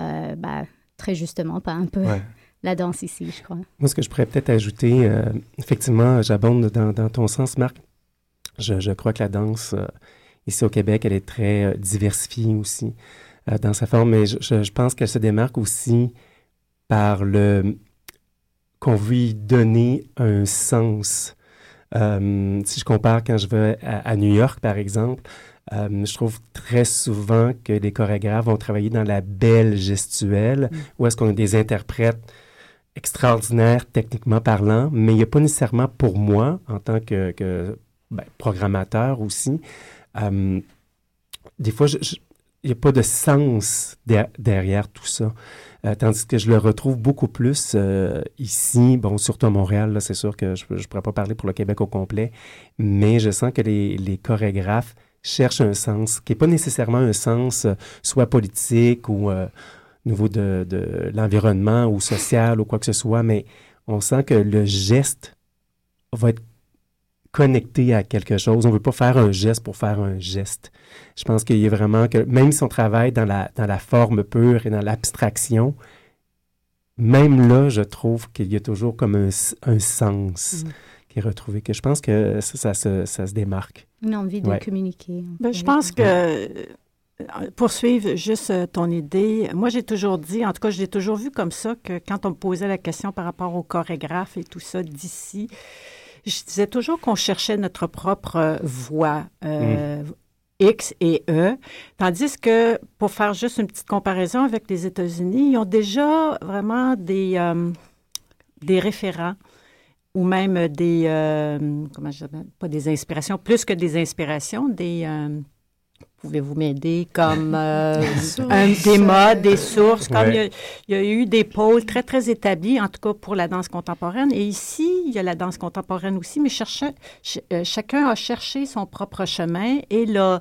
euh, bah, très justement, pas un peu, Ouais. la danse ici, je crois. Moi, ce que je pourrais peut-être ajouter, euh, effectivement, j'abonde dans, dans ton sens, Marc. Je, je crois que la danse, euh, ici au Québec, elle est très euh, diversifiée aussi euh, dans sa forme, mais je, je- je pense qu'elle se démarque aussi par le qu'on veut y donner un sens. Euh, si je compare quand je vais à, à New York, par exemple, euh, je trouve très souvent que les chorégraphes vont travailler dans la belle gestuelle, où est-ce qu'on a des interprètes extraordinaires techniquement parlant, mais il n'y a pas nécessairement pour moi, en tant que, que, ben, programmateur aussi, euh, des fois, il n'y a pas de sens der- derrière tout ça. Euh, tandis que je le retrouve beaucoup plus euh, ici, bon, surtout à Montréal, c'est sûr que je ne pourrais pas parler pour le Québec au complet, mais je sens que les, chorégraphes cherchent un sens qui n'est pas nécessairement un sens soit politique ou au niveau de l'environnement ou social ou quoi que ce soit, mais on sent que le geste va être connecté à quelque chose. On ne veut pas faire un geste pour faire un geste. Je pense qu'il y a vraiment que, même si on travaille dans la, dans la forme pure et dans l'abstraction, même là, je trouve qu'il y a toujours comme un, un sens qui est retrouvé, que je pense que ça, ça se, ça se démarque. Une envie de Ouais. communiquer. Ben, je pense que, euh, poursuivre juste euh, ton idée, moi j'ai toujours dit, en tout cas je l'ai toujours vu comme ça, que quand on me posait la question par rapport au chorégraphe et tout ça d'ici, je disais toujours qu'on cherchait notre propre euh, voix. euh, X et E. Tandis que, pour faire juste une petite comparaison avec les États-Unis, ils ont déjà vraiment des, euh, des référents ou même des, euh, comment je dirais, pas des inspirations, plus que des inspirations, des, euh, pouvez-vous m'aider, comme euh, un- des modes, des sources, comme Ouais. il, y a, il y a eu des pôles très, très établis, en tout cas pour la danse contemporaine. Et ici, il y a la danse contemporaine aussi, mais cherchait- ch- euh, chacun a cherché son propre chemin et l'a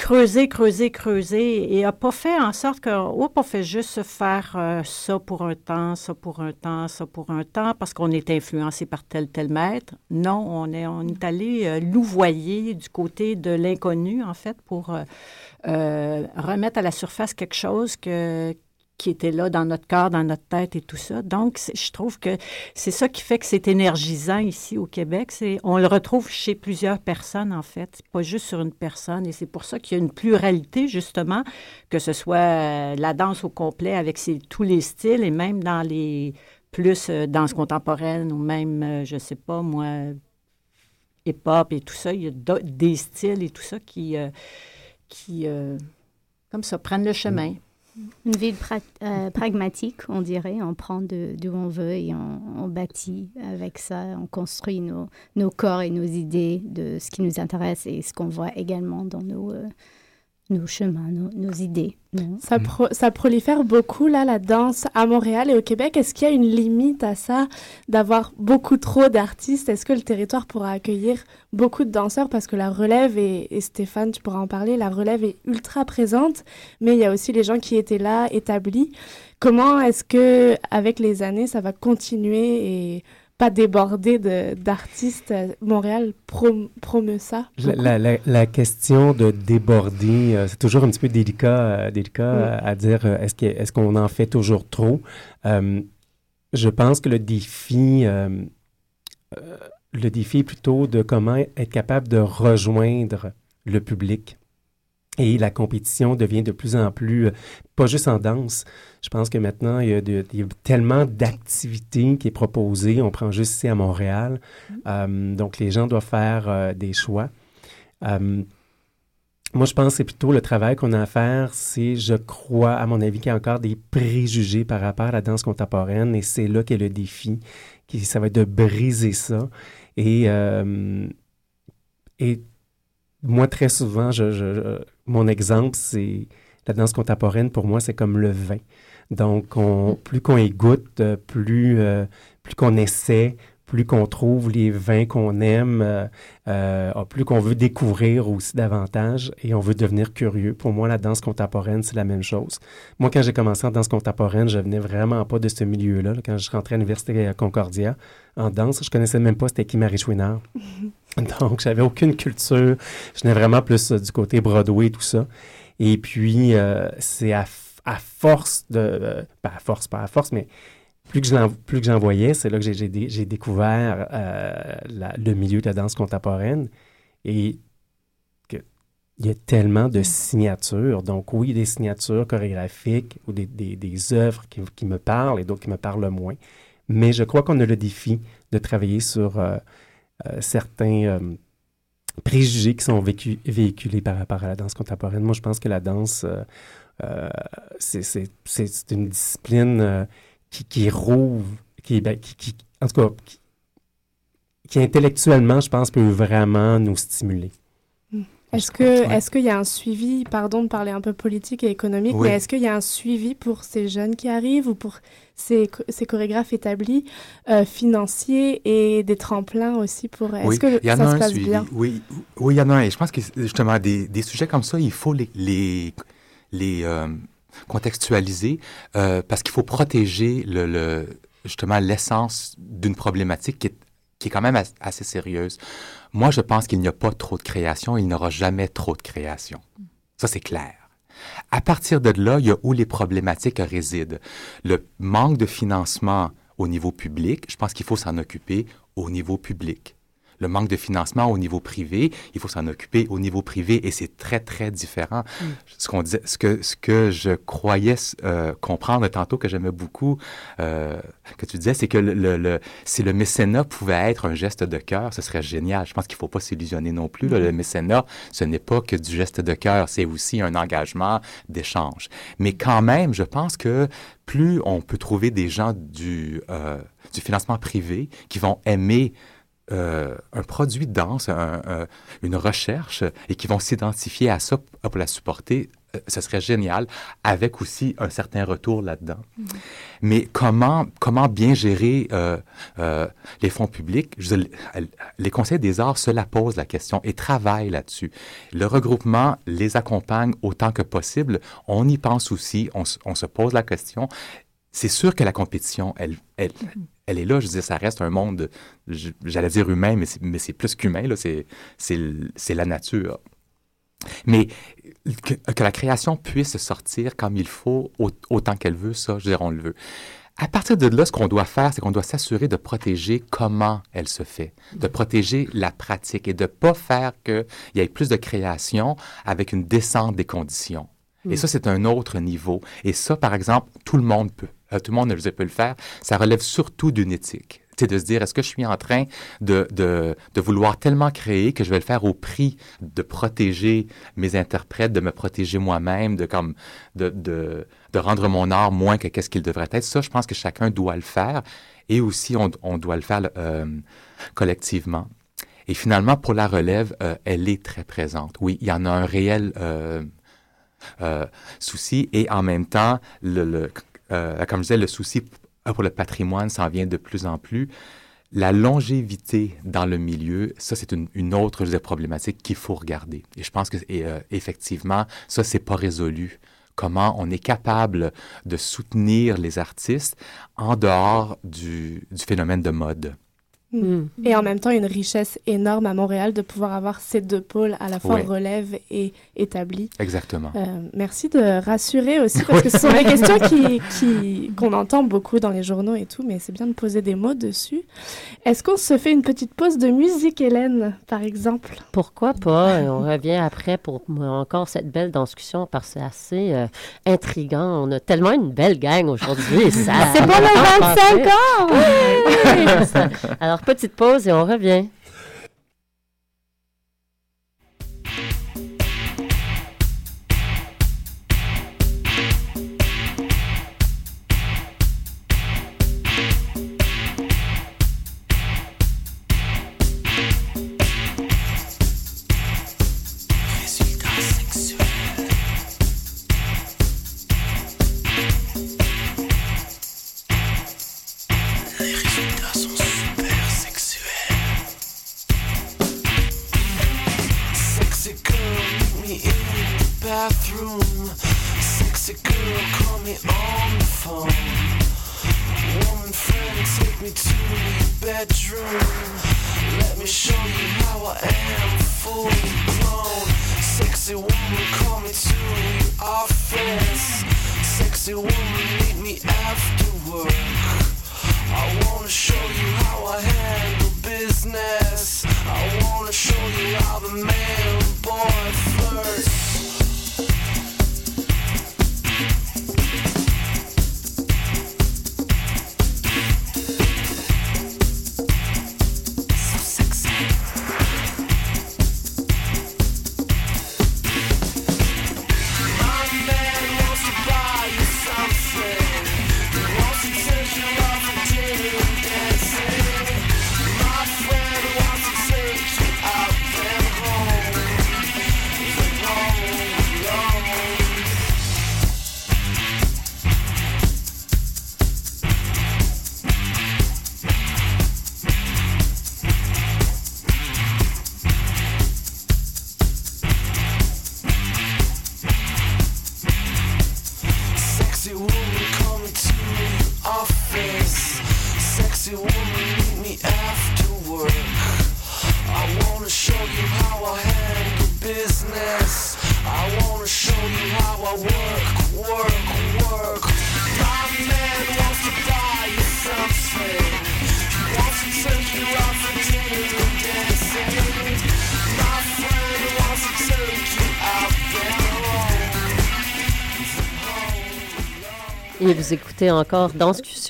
creusé, creusé, creusé et a pas fait en sorte que, hop, on fait juste se faire euh, ça pour un temps, ça pour un temps, ça pour un temps, parce qu'on est influencé par tel, tel maître. Non, on est, on est allé euh, louvoyer du côté de l'inconnu, en fait, pour euh, remettre à la surface quelque chose que, qui était là dans notre corps, dans notre tête et tout ça. Donc, je trouve que c'est ça qui fait que c'est énergisant ici au Québec. On le retrouve chez plusieurs personnes, en fait, pas juste sur une personne. Et c'est pour ça qu'il y a une pluralité, justement, que ce soit euh, la danse au complet avec tous les styles et même dans les plus euh, danse contemporaine ou même, euh, je sais pas, moi, hip-hop et tout ça. Il y a des styles et tout ça qui, qui comme ça, prennent le chemin. Une ville euh, pragmatique, on dirait. On prend d'où on veut et on, bâtit avec ça. On construit nos, nos corps et nos idées de ce qui nous intéresse et ce qu'on voit également dans nos, euh, nos chemins, nos, idées. ça prolifère beaucoup, là, la danse à Montréal et au Québec. Est-ce qu'il y a une limite à ça, d'avoir beaucoup trop d'artistes? Est-ce que le territoire pourra accueillir beaucoup de danseurs? Parce que la relève, et, et Stéphane, tu pourras en parler, la relève est ultra présente, mais il y a aussi les gens qui étaient là, établis. Comment est-ce que, avec les années, ça va continuer et pas déborder de- d'artistes? Montréal prom- promeut ça? La, la- la- question de déborder, euh, c'est toujours un petit peu délicat, euh, délicat euh, à dire euh, est-ce qu'on en fait toujours trop? Euh, je pense que le défi, euh, euh, le défi est plutôt de comment être capable de rejoindre le public. Et la compétition devient de plus en plus, euh, pas juste en danse. Je pense que maintenant, il y a, de, il y a tellement d'activités qui est proposées. On prend juste ici à Montréal. Euh, donc, les gens doivent faire euh, des choix. Euh, moi, je pense que c'est plutôt le travail qu'on a à faire. C'est, je crois, à mon avis, qu'il y a encore des préjugés par rapport à la danse contemporaine. Et c'est là qu'est le défi. Qui, ça va être de briser ça. Et, euh, et moi, très souvent, je, je- je- mon exemple, c'est la danse contemporaine, pour moi, c'est comme le vin. Donc, on, plus qu'on y goûte, euh, plus, euh, plus qu'on essaie, plus qu'on trouve les vins qu'on aime, euh, euh, ah, plus qu'on veut découvrir aussi davantage et on veut devenir curieux. Pour moi, la danse contemporaine, c'est la même chose. Moi, quand j'ai commencé en danse contemporaine, je venais vraiment pas de ce milieu-là. là. Quand je rentrais à l'Université à Concordia en danse, je connaissais même pas c'était qui Marie Chouinard. Donc, j'avais aucune culture. Je venais vraiment plus euh, du côté Broadway, tout ça. Et puis, euh, c'est à, à force de... pas à force, pas à force, mais plus que j'en voyais, c'est là que j'ai- j'ai dé- j'ai découvert euh, le milieu de la danse contemporaine. Et il y a tellement de signatures. Donc, oui, des signatures chorégraphiques ou des, œuvres qui, me parlent et d'autres qui me parlent moins. Mais je crois qu'on a le défi de travailler sur euh, euh, certains préjugés qui sont véhiculés par rapport à la danse contemporaine. Moi, je pense que la danse, c'est- une discipline qui, qui rouvre, qui, ben, qui, qui- en tout cas, qui, qui intellectuellement, je pense, peut vraiment nous stimuler. Est-ce que est-ce qu'il y a un suivi, pardon de parler un peu politique et économique, Oui. mais est-ce qu'il y a un suivi pour ces jeunes qui arrivent ou pour ces, ces chorégraphes établis, euh, financiers et des tremplins aussi pour Est-ce Oui, que il y en ça a se un passe suivi. bien? Oui, oui, il y en a un. Et je pense que justement, des, des sujets comme ça, il faut les, les, les, euh, contextualiser euh, parce qu'il faut protéger justement l'essence d'une problématique qui est, qui est quand même as- assez sérieuse. Moi, je pense qu'il n'y a pas trop de création, il n'y aura jamais trop de création. Ça, c'est clair. À partir de là, il y a où les problématiques résident. Le manque de financement au niveau public, je pense qu'il faut s'en occuper au niveau public. Le manque de financement au niveau privé, il faut s'en occuper au niveau privé et c'est très, très différent. Ce, qu'on disait, ce, que, ce que je croyais euh, comprendre tantôt, que j'aimais beaucoup, euh, que tu disais, c'est que le, le, le- si le mécénat pouvait être un geste de cœur, ce serait génial. Je pense qu'il ne faut pas s'illusionner non plus. là. Le mécénat, ce n'est pas que du geste de cœur, c'est aussi un engagement d'échange. Mais quand même, je pense que plus on peut trouver des gens du, euh, du financement privé qui vont aimer euh, un produit de danse, un- un- une recherche, et qui vont s'identifier à ça pour la supporter, euh, ce serait génial, avec aussi un certain retour là-dedans. Mais comment, comment bien gérer euh, euh, les fonds publics? Je les conseils des arts se la posent la question et travaillent là-dessus. Le regroupement les accompagne autant que possible. On y pense aussi, on, se pose la question. C'est sûr que la compétition, elle, elle, elle est là. Je veux dire, ça reste un monde, j'allais dire humain, mais c'est, mais c'est plus qu'humain, là. C'est, c'est, l- c'est la nature. Mais que, que la création puisse sortir comme il faut, au- autant qu'elle veut, ça, je veux dire, on le veut. À partir de là, ce qu'on doit faire, c'est qu'on doit s'assurer de protéger comment elle se fait, de protéger la pratique et de ne pas faire qu'il y ait plus de création avec une descente des conditions. Et Mm. ça, c'est un autre niveau. Et ça, par exemple, tout le monde peut. Euh, tout le monde je peut le faire. Ça relève surtout d'une éthique. C'est de se dire, est-ce que je suis en train de, de, de vouloir tellement créer que je vais le faire au prix de protéger mes interprètes, de me protéger moi-même, de, comme, de, de, de rendre mon art moins que qu'est-ce qu'il devrait être? Ça, je pense que chacun doit le faire. Et aussi, on, on doit le faire euh, collectivement. Et finalement, pour la relève, euh, elle est très présente. Oui, il y en a un réel euh, euh, souci et en même temps, le, le- euh, comme je disais, le souci p- pour le patrimoine s'en vient de plus en plus. La longévité dans le milieu, ça, c'est une, autre je dire, problématique qu'il faut regarder. Et je pense que, euh, effectivement, ça, c'est pas résolu. Comment on est capable de soutenir les artistes en dehors du phénomène de mode. Mm. Et en même temps, une richesse énorme à Montréal de pouvoir avoir ces deux pôles, à la fois Oui. relève et établi. Exactement. Euh, merci de rassurer aussi, parce que ce sont des questions qui, qui- qu'on entend beaucoup dans les journaux et tout, mais c'est bien de poser des mots dessus. Est-ce qu'on se fait une petite pause de musique, Hélène, par exemple? Pourquoi pas? Et on revient après pour encore cette belle discussion parce que c'est assez euh, intriguant. On a tellement une belle gang aujourd'hui. ça- C'est pour le 25 ans! Oui! Alors, petite pause et on revient. Sexy girl, call me on the phone. Woman friend, take me to your bedroom. Let me show you how I am, full blown. Sexy woman, call me to your office. Sexy woman, meet me after work. I wanna show you how I handle business. I wanna show you how the man boy Et vous écoutez encore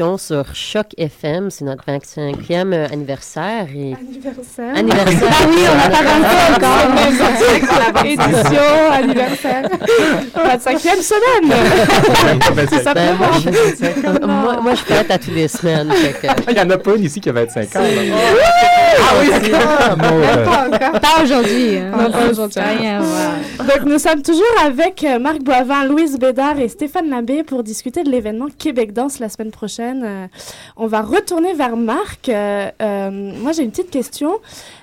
Sur Choc FM. C'est notre 25e anniversaire. Et... Anniversaire. Anniversaire. Ah oui, on n'a pas 25 encore. Édition, anniversaire. 25e semaine. C'est ça Ben, pour moi, moi. je, moi, moi, je fête à tous les semaines. que- Il n'y en a pas une ici qui a 25 ans. là. Ah oui, d'accord. Bon, euh, Pas encore. Pas aujourd'hui. hein. Non, pas aujourd'hui. Donc, nous sommes toujours avec euh, Marc Boivin, Louise Bédard et Stéphane Labbé pour discuter de l'événement Québec Danse la semaine prochaine. Euh, on va retourner vers Marc. Euh, euh, moi, j'ai une petite question.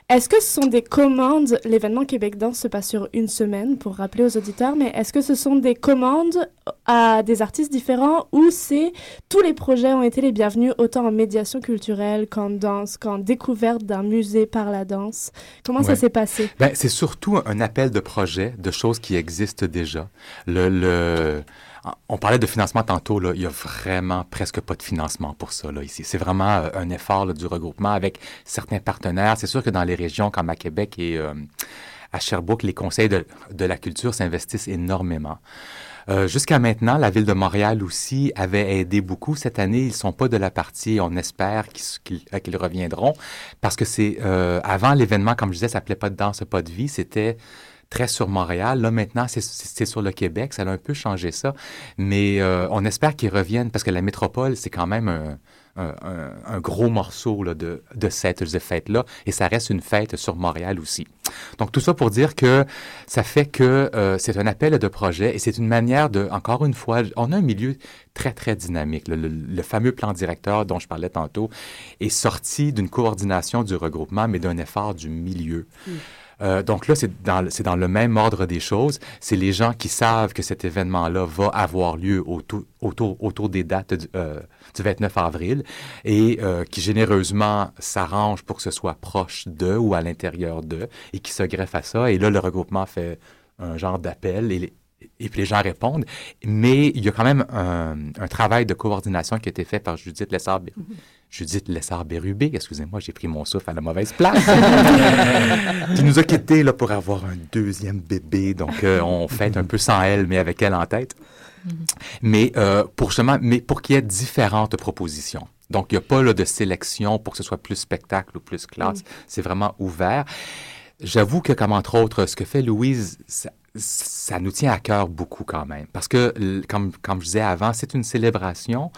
Est-ce que ce sont des commandes L'événement Québec Danse se passe sur une semaine, pour rappeler aux auditeurs, mais est-ce que ce sont des commandes à des artistes différents ou c'est tous les projets ont été les bienvenus, autant en médiation culturelle qu'en danse, qu'en découverte d'un musée par la danse? Comment ça s'est passé? Ben, c'est surtout un appel de projet, de choses qui existent déjà. Le, le- on parlait de financement tantôt, là. il y a vraiment presque pas de financement pour ça ici. C'est vraiment euh, un effort du regroupement avec certains partenaires. C'est sûr que dans les régions comme à Québec et euh, à Sherbrooke, les conseils de, la culture s'investissent énormément. Euh, Jusqu'à maintenant, la ville de Montréal aussi avait aidé beaucoup. Cette année, ils sont pas de la partie. On espère qu'ils reviendront parce que c'est avant l'événement, comme je disais, ça s'appelait pas de danse, pas de vie. C'était très sur Montréal. Là, maintenant, c'est- sur le Québec. Ça a un peu changé ça. Mais euh, on espère qu'ils reviennent parce que la métropole, c'est quand même un, un- un- gros morceau là, de, de cette fête-là. Et ça reste une fête sur Montréal aussi. Donc, tout ça pour dire que ça fait que euh, c'est un appel de projet et c'est une manière de, encore une fois, on a un milieu très, très dynamique. Le, le- le fameux plan directeur dont je parlais tantôt est sorti d'une coordination du regroupement, mais d'un effort du milieu. Euh, donc là, c'est dans, le- même ordre des choses. C'est les gens qui savent que cet événement-là va avoir lieu autour, des dates du, euh, du 29 avril et euh, qui généreusement s'arrangent pour que ce soit proche d'eux ou à l'intérieur d'eux et qui se greffent à ça. Et là, le regroupement fait un genre d'appel et, puis les gens répondent. Mais il y a quand même un travail de coordination qui a été fait par Judith Lessard. Judith Lessard-Bérubé, excusez-moi, j'ai pris mon souffle à la mauvaise place, qui nous a quittés là, pour avoir un deuxième bébé. Donc, euh, on fête un peu sans elle, mais avec elle en tête. Mais, euh, pour justement, mais pour qu'il y ait différentes propositions. Donc, il n'y a pas là, de sélection pour que ce soit plus spectacle ou plus classe. C'est vraiment ouvert. J'avoue que, comme entre autres, ce que fait Louise, ça, ça nous tient à cœur beaucoup quand même. Parce que, comme, comme je disais avant, c'est une célébration.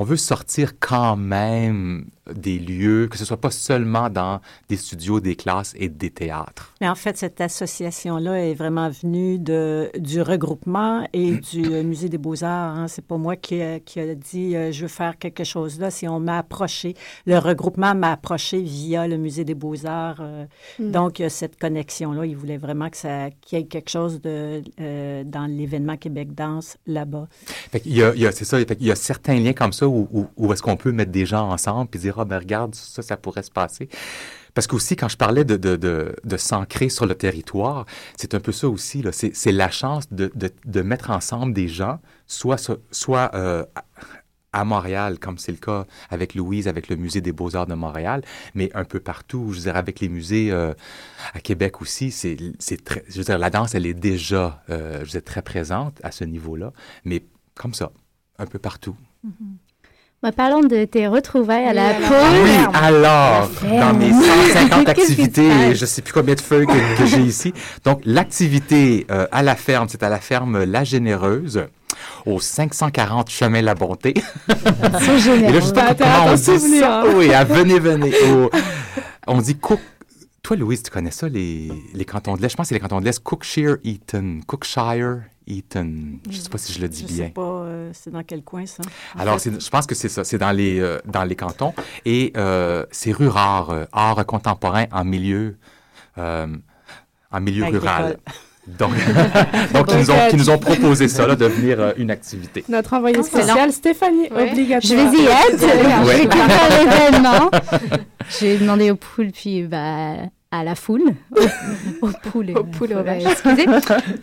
On veut sortir quand même des lieux, que ce soit pas seulement dans des studios, des classes et des théâtres. Mais en fait, cette association-là est vraiment venue de, du regroupement et du euh, Musée des Beaux-Arts. Hein. C'est pas moi qui, a- qui a dit euh, je veux faire quelque chose là. C'est on m'a approché. Le regroupement m'a approché via le Musée des Beaux-Arts. euh. Mm. Donc, il y a cette connexion-là. Il voulait vraiment que ça, qu'il y ait quelque chose de, euh, dans l'événement Québec Danse là-bas. Fait qu'il y a, il y a- c'est ça, qu'il y a certains liens comme ça où, où est-ce qu'on peut mettre des gens ensemble puis dire, ah ben regarde, ça, ça pourrait se passer. Parce qu'aussi, quand je parlais de, s'ancrer sur le territoire, c'est un peu ça aussi. C'est, la chance de, mettre ensemble des gens, soit, so- soit euh, à- Montréal, comme c'est le cas avec Louise, avec le Musée des Beaux-Arts de Montréal, mais un peu partout, je veux dire, avec les musées euh, à Québec aussi, c'est, je veux dire, la danse, elle est déjà, euh, je veux dire, très présente à ce niveau-là, mais comme ça, un peu partout. Bah, parlons de tes retrouvailles à la Oui, pause. alors, La dans mes ferme. 150 Qu'est-ce qui se activités, je sais plus combien de feuilles que, que j'ai ici. Donc, l'activité euh, à la ferme, c'est à la ferme La Généreuse, au 540 Chemin La Bonté. Et là, je sais pas Attends, comment on dit ça. souvenir. Oui, ah, venez, venez. Au- on dit Cook. Toi, Louise, tu connais ça, les, les cantons de l'Est? Je pense que c'est les cantons de l'Est. Cookshire, Eaton. Cookshire, Eaton. Je sais pas si je le dis Je bien. sais pas, euh, c'est dans quel coin, ça? Alors, c'est- je pense que c'est ça. C'est dans les, euh, dans les cantons. Et euh, c'est rue rare, euh, art contemporain en milieu, euh, en milieu rural. Donc, donc ils, nous ont, qui nous ont proposé ça, là, devenir euh, une activité. Notre envoyée spéciale, Stéphanie, Ouais. obligatoire. Je vais y être. Je vais l'événement. J'ai demandé aux poules, puis bah, à la foule. aux poules. Aux poules. Excusez.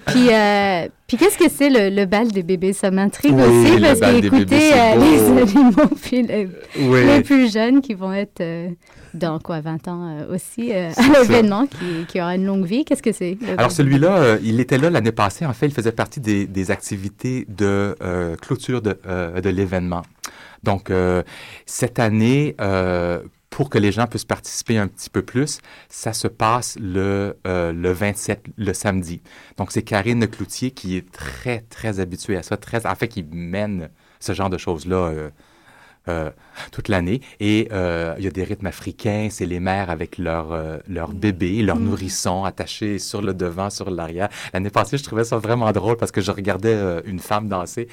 Puis, euh, puis qu'est-ce que c'est le, le bal des bébés? Ça m'intrigue Oui, aussi, parce qu'écoutez euh, les animaux, puis les, Oui. les plus jeunes qui vont être euh, dans quoi, 20 ans euh, aussi, euh, à l'événement, qui, qui aura une longue vie. Qu'est-ce que c'est? Alors celui-là, euh, il était là l'année passée. En fait, il faisait partie des, des activités de euh, clôture de, euh, de l'événement. Donc euh, cette année, euh, pour que les gens puissent participer un petit peu plus, ça se passe le, euh, le 27, le samedi. Donc c'est Karine Cloutier qui est très, très habituée à ça, très, en fait, qui mène ce genre de choses-là. euh, euh, toute l'année. Et euh, il y a des rythmes africains, c'est les mères avec leurs euh, leurs bébés, leurs nourrissons attachés sur le devant, sur l'arrière. L'année passée, je trouvais ça vraiment drôle parce que je regardais une femme danser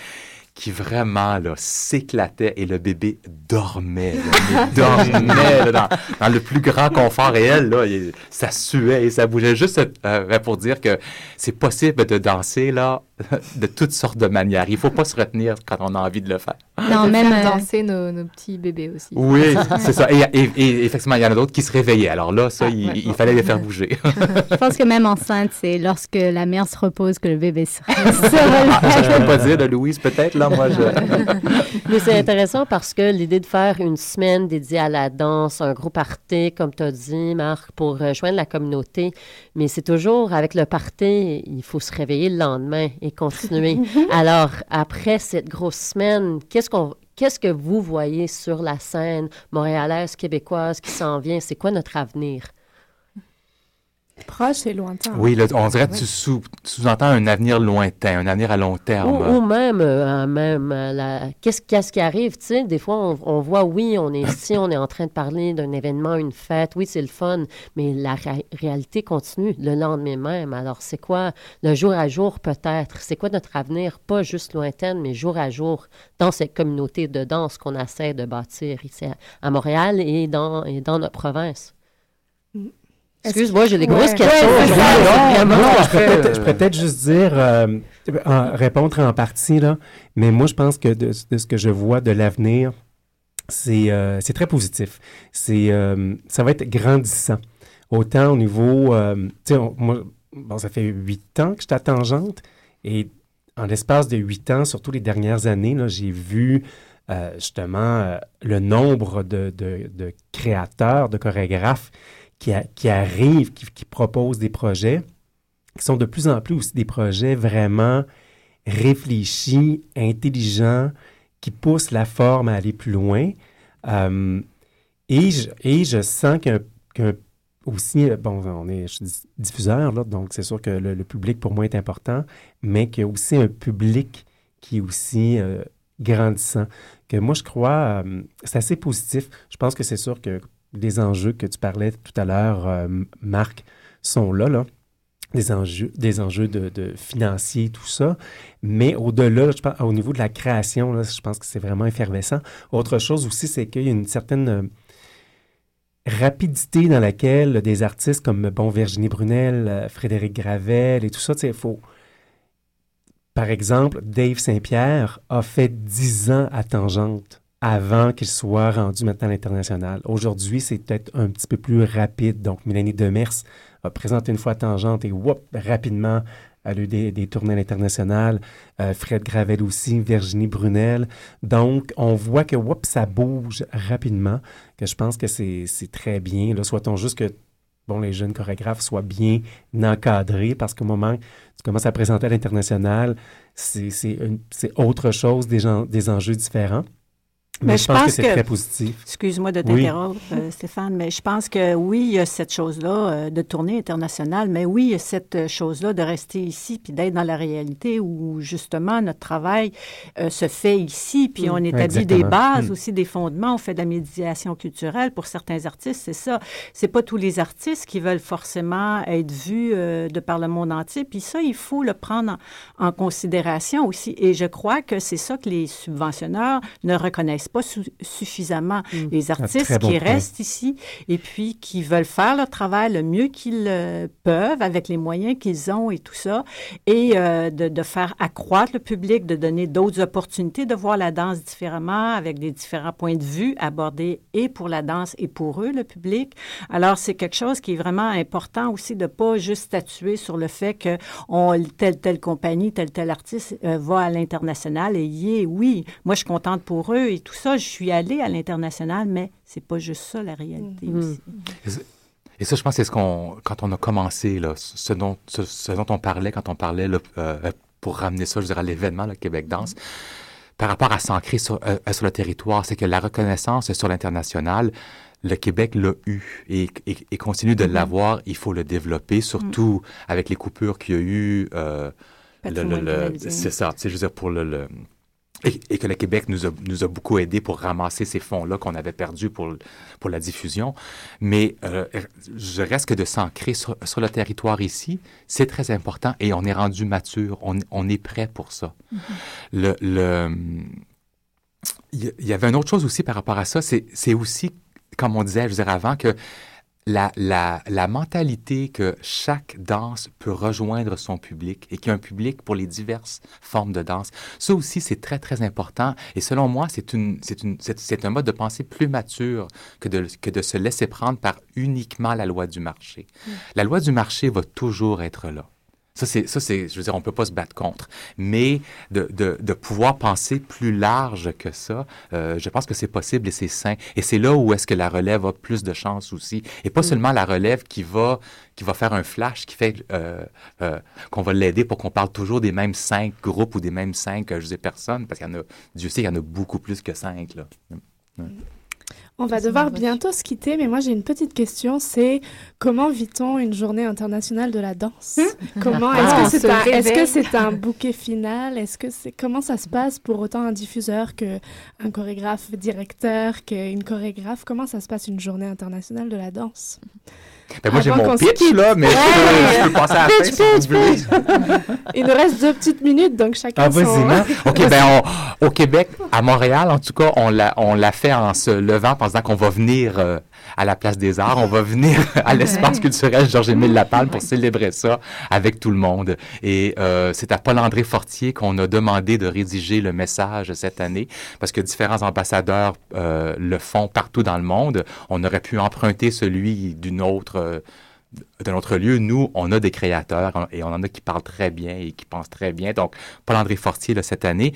qui vraiment là s'éclatait et le bébé dormait, là, dormait là, dans, dans le plus grand confort et elle là, il- ça suait et ça bougeait. Juste euh, pour dire que c'est possible de danser là de toutes sortes de manières. Il faut pas se retenir quand on a envie de le faire. Non, même, euh, danser nos, nos petits bébés aussi. Oui, c'est ça. Et, et- et effectivement, il y en a d'autres qui se réveillaient. Alors là, ça, il, il fallait les faire bouger. Je pense que même enceinte, c'est lorsque la mère se repose que le bébé se, se Ah, ça, je relève. peux pas dire de Louise, peut-être. Là, moi, je... Mais c'est intéressant parce que l'idée de faire une semaine dédiée à la danse, un gros party, comme tu as dit, Marc, pour rejoindre la communauté, mais c'est toujours avec le party, il faut se réveiller le lendemain et continuer. Alors, après cette grosse semaine, qu'est-ce qu'on. Qu'est-ce que vous voyez sur la scène montréalaise, québécoise qui s'en vient? C'est quoi notre avenir? Proche et lointain. Oui, on dirait que tu sous- sous-entends un avenir lointain, un avenir à long terme. Ou, ou même, euh, même euh, la- qu'est-ce qu'est-ce qui arrive, tu sais, des fois on, on voit, oui, on est ici, on est en train de parler d'un événement, une fête, oui, c'est le fun, mais la ré- réalité continue le lendemain même. Alors, c'est quoi le jour à jour peut-être? C'est quoi notre avenir, pas juste lointaine, mais jour à jour dans cette communauté de danse qu'on essaie de bâtir ici à, à Montréal et dans, et dans notre province? Excuse-moi, j'ai des Ouais. grosses questions. Ouais, Non, je pourrais peut-être- juste dire, euh, en- répondre en partie, là, mais moi, je pense que de, de ce que je vois de l'avenir, c'est euh, c'est très positif. C'est euh, ça va être grandissant. Autant au niveau, euh, tu sais, moi, bon, ça fait huit ans que je suis à Tangente et en l'espace de huit ans, surtout les dernières années, là, j'ai vu euh, justement euh, le nombre de, de- de créateurs, de chorégraphes qui, a- qui arrivent, qui, proposent des projets, qui sont de plus en plus aussi des projets vraiment réfléchis, intelligents, qui poussent la forme à aller plus loin. Euh, et, je, et je sens qu'un aussi, bon, on est je suis diffuseur, là, donc c'est sûr que le, le public pour moi est important, mais qu'il y a aussi un public qui est aussi euh, grandissant. Que moi, je crois, euh, c'est assez positif. Je pense que c'est sûr que les enjeux que tu parlais tout à l'heure, euh, Marc, sont là, là. Des enjeux, des de, financiers, tout ça. Mais au-delà, au niveau de la création, je pense que c'est vraiment effervescent. Autre chose aussi, c'est qu'il y a une certaine euh, rapidité dans laquelle des artistes comme bon Virginie Brunel, euh, Frédéric Gravel et tout ça, il faut. Par exemple, Dave Saint-Pierre a fait 10 ans à Tangente avant qu'il soit rendu maintenant à l'international. Aujourd'hui, c'est peut-être un petit peu plus rapide. Donc, Mélanie Demers a présenté une fois Tangente et whoop, rapidement, elle a eu des, des tournées à l'international. Euh, Fred Gravel aussi, Virginie Brunel. Donc, on voit que whoop, ça bouge rapidement, que je pense que c'est c'est très bien. Là, soit-on juste que bon, les jeunes chorégraphes soient bien encadrés parce qu'au moment où tu commences à présenter à l'international, c'est autre chose, des, gens, des enjeux différents. Mais, je pense, que c'est très positif. Excuse-moi de Oui. t'interrompre, euh, Stéphane, mais je pense que oui, il y a cette chose-là euh, de tournée internationale, mais oui, il y a cette euh, chose-là de rester ici puis d'être dans la réalité où justement notre travail euh, se fait ici, puis Mm. on établit des bases Mm. aussi, des fondements, on fait de la médiation culturelle pour certains artistes, c'est ça. C'est pas tous les artistes qui veulent forcément être vus euh, de par le monde entier, puis ça, il faut le prendre en, en considération aussi. Et je crois que c'est ça que les subventionneurs ne reconnaissent pas su- suffisamment. Les artistes bon qui point. restent ici et puis qui veulent faire leur travail le mieux qu'ils euh, peuvent avec les moyens qu'ils ont et tout ça, et euh, de, de faire accroître le public, de donner d'autres opportunités de voir la danse différemment, avec des différents points de vue abordés et pour la danse et pour eux, le public. Alors, c'est quelque chose qui est vraiment important aussi de pas juste statuer sur le fait que on, telle, telle compagnie, tel, tel artiste euh, va à l'international et y est. Oui, moi, je suis contente pour eux et tout ça. Je suis allée à l'international, mais c'est pas juste ça, la réalité aussi. Et ça, je pense, c'est ce qu'on, quand on a commencé, là, ce, dont, ce, ce dont on parlait quand on parlait là, euh, pour ramener ça, je dirais, à l'événement, le Québec Danse, par rapport à s'ancrer sur, euh, sur le territoire, c'est que la reconnaissance sur l'international, le Québec l'a eu et, et, et continue de Mhm. l'avoir. Il faut le développer, surtout avec les coupures qu'il y a eu. euh, le- le- Patrimoine le- canadien. c'est ça, tu sais, je veux dire, pour le... le- et, et que le Québec nous a, nous a beaucoup aidé pour ramasser ces fonds-là qu'on avait perdus pour, pour la diffusion. Mais euh, je reste que de s'ancrer sur, sur le territoire ici, c'est très important et on est rendu mature, on, on est prêt pour ça. Le, le, il y- avait une autre chose aussi par rapport à ça, c'est c'est aussi, comme on disait, je veux dire avant, que la, la, la mentalité que chaque danse peut rejoindre son public et qu'il y a un public pour les diverses formes de danse, ça aussi, c'est très, très important. Et selon moi, c'est une, c'est une, c'est, c'est un mode de pensée plus mature que de, que de se laisser prendre par uniquement la loi du marché. La loi du marché va toujours être là. Ça, c'est, ça, c'est, je veux dire, on peut pas se battre contre. Mais de, de, de pouvoir penser plus large que ça, euh, je pense que c'est possible et c'est sain. Et c'est là où est-ce que la relève a plus de chance aussi. Et pas seulement la relève qui va, qui va faire un flash, qui fait euh, euh, qu'on va l'aider pour qu'on parle toujours des mêmes cinq groupes ou des mêmes cinq, je sais, personnes, parce qu'il y en a, Dieu sait, il y en a beaucoup plus que cinq, là. Ouais. On va devoir bientôt se quitter, mais moi j'ai une petite question, c'est comment vit-on une journée internationale de la danse? Comment Ah, est-ce que un, c'est un bouquet final? Est-ce que c'est comment ça se passe pour autant un diffuseur que un chorégraphe directeur qu'une chorégraphe? Comment ça se passe une journée internationale de la danse? Ben, moi, j'ai mon pitch, quitte. là, mais je peux- je peux passer à la Pitch, fin, pitch, pitch. Il nous reste deux petites minutes, donc chacun Ah, vas-y, son... Marc. OK, ben, on- au Québec, à Montréal, en tout cas, on l'a, on l'a fait en se levant, disant qu'on va venir euh, à la place des arts. On va venir à l'espace culturel Georges-Émile Lapalme pour célébrer ça avec tout le monde. Et euh, c'est à Paul-André Fortier qu'on a demandé de rédiger le message cette année parce que différents ambassadeurs euh, le font partout dans le monde. On aurait pu emprunter celui d'une autre... Euh, d'un autre lieu, nous, on a des créateurs et on en a qui parlent très bien et qui pensent très bien. Donc, Paul-André Fortier, là, cette année,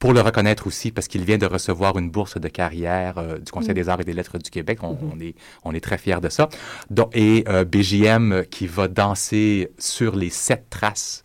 pour le reconnaître aussi, parce qu'il vient de recevoir une bourse de carrière euh, du Conseil des arts et des lettres du Québec. On, on est, on est très fiers de ça. Donc, et euh, BGM qui va danser sur les sept traces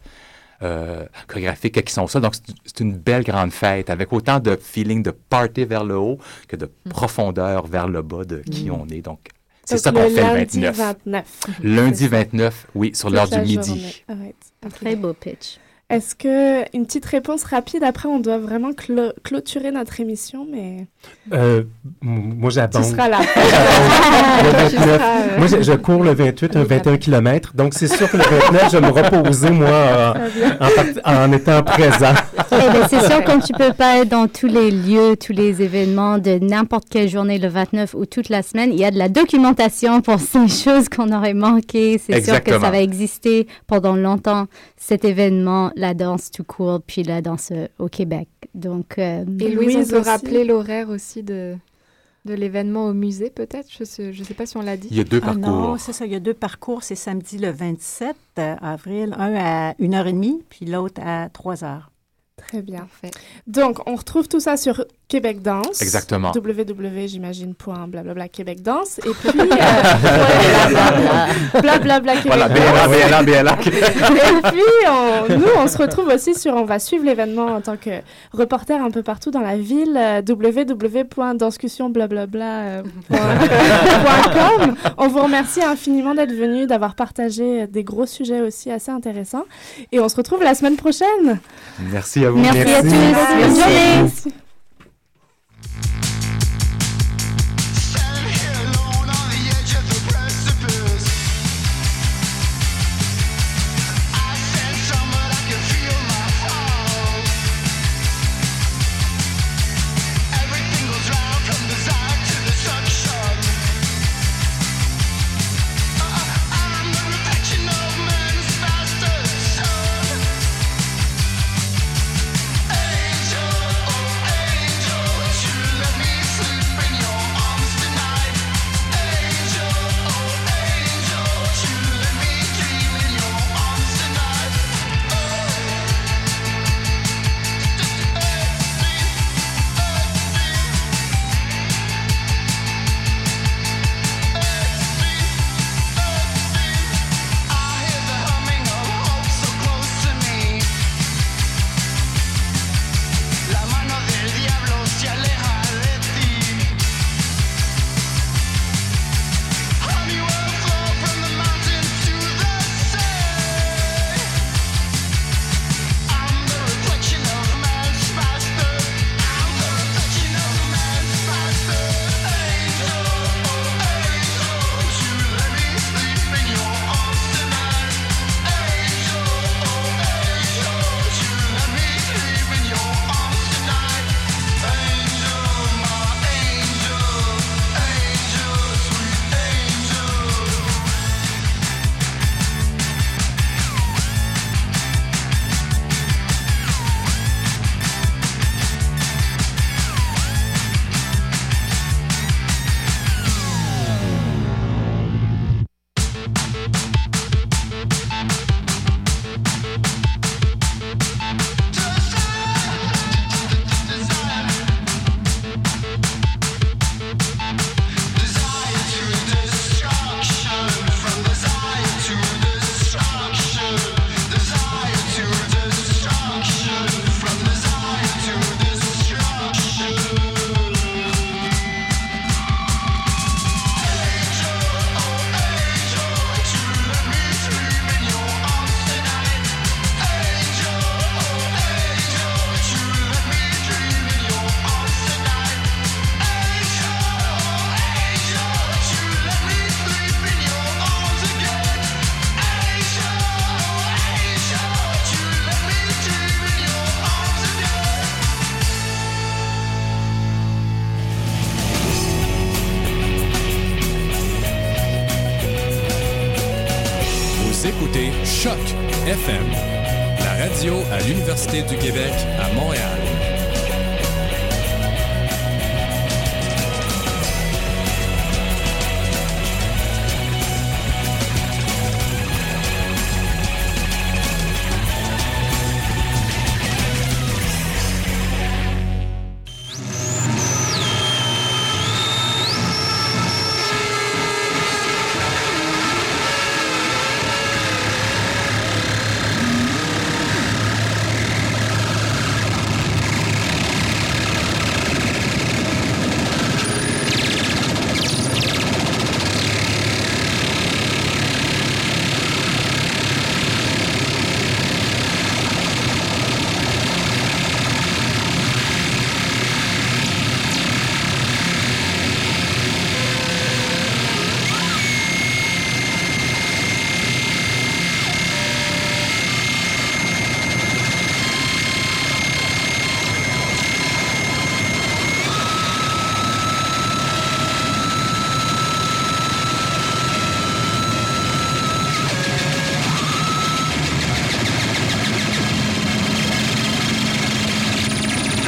euh, chorégraphiques qui sont ça. Donc, c'est- une belle grande fête avec autant de feeling de party vers le haut que de profondeur vers le bas de qui Mm. on est. Donc, c'est ça qu'on fait le lundi 29. 29. Lundi 29, oui, sur l'heure du midi. Un très beau pitch. Est-ce que une petite réponse rapide après on doit vraiment clo- clôturer notre émission mais Euh, moi, j'abonde. Tu seras là. Le Tu 29. seras, euh, Moi, je, je cours le 28, un 21 km. Donc, c'est sûr que le 29, je vais me reposer, moi, euh, en, étant présent. Eh ben, c'est sûr, comme tu peux pas être dans tous les lieux, tous les événements de n'importe quelle journée le 29 ou toute la semaine, il y a de la documentation pour ces choses qu'on aurait manquées. C'est sûr que ça va exister pendant longtemps, cet événement, la danse tout court, puis la danse euh, au Québec. Donc, euh, Et Louise, on peut aussi. rappeler l'horaire aussi de, de l'événement au musée, peut-être? Je ne sais, je sais pas si on l'a dit. Il y a deux Ah non, c'est ça. Il y a deux parcours. C'est samedi le 27 avril, un à 1h30, puis l'autre à 3h. Très bien. Donc, on retrouve tout ça sur Québec Danse. Exactement. www, j'imagine, point blablabla Québec Danse. Et puis, euh, blablabla Québec Voilà. BLA, BLA, BLA. Et puis, on- nous, on se retrouve aussi sur, on va suivre l'événement en tant que reporter un peu partout dans la ville, euh, www.danscussionblablabla.com. On vous remercie infiniment d'être venu, d'avoir partagé des gros sujets aussi assez intéressants. Et on se retrouve la semaine prochaine. Merci à vous. Merci à tous. Bonne journée.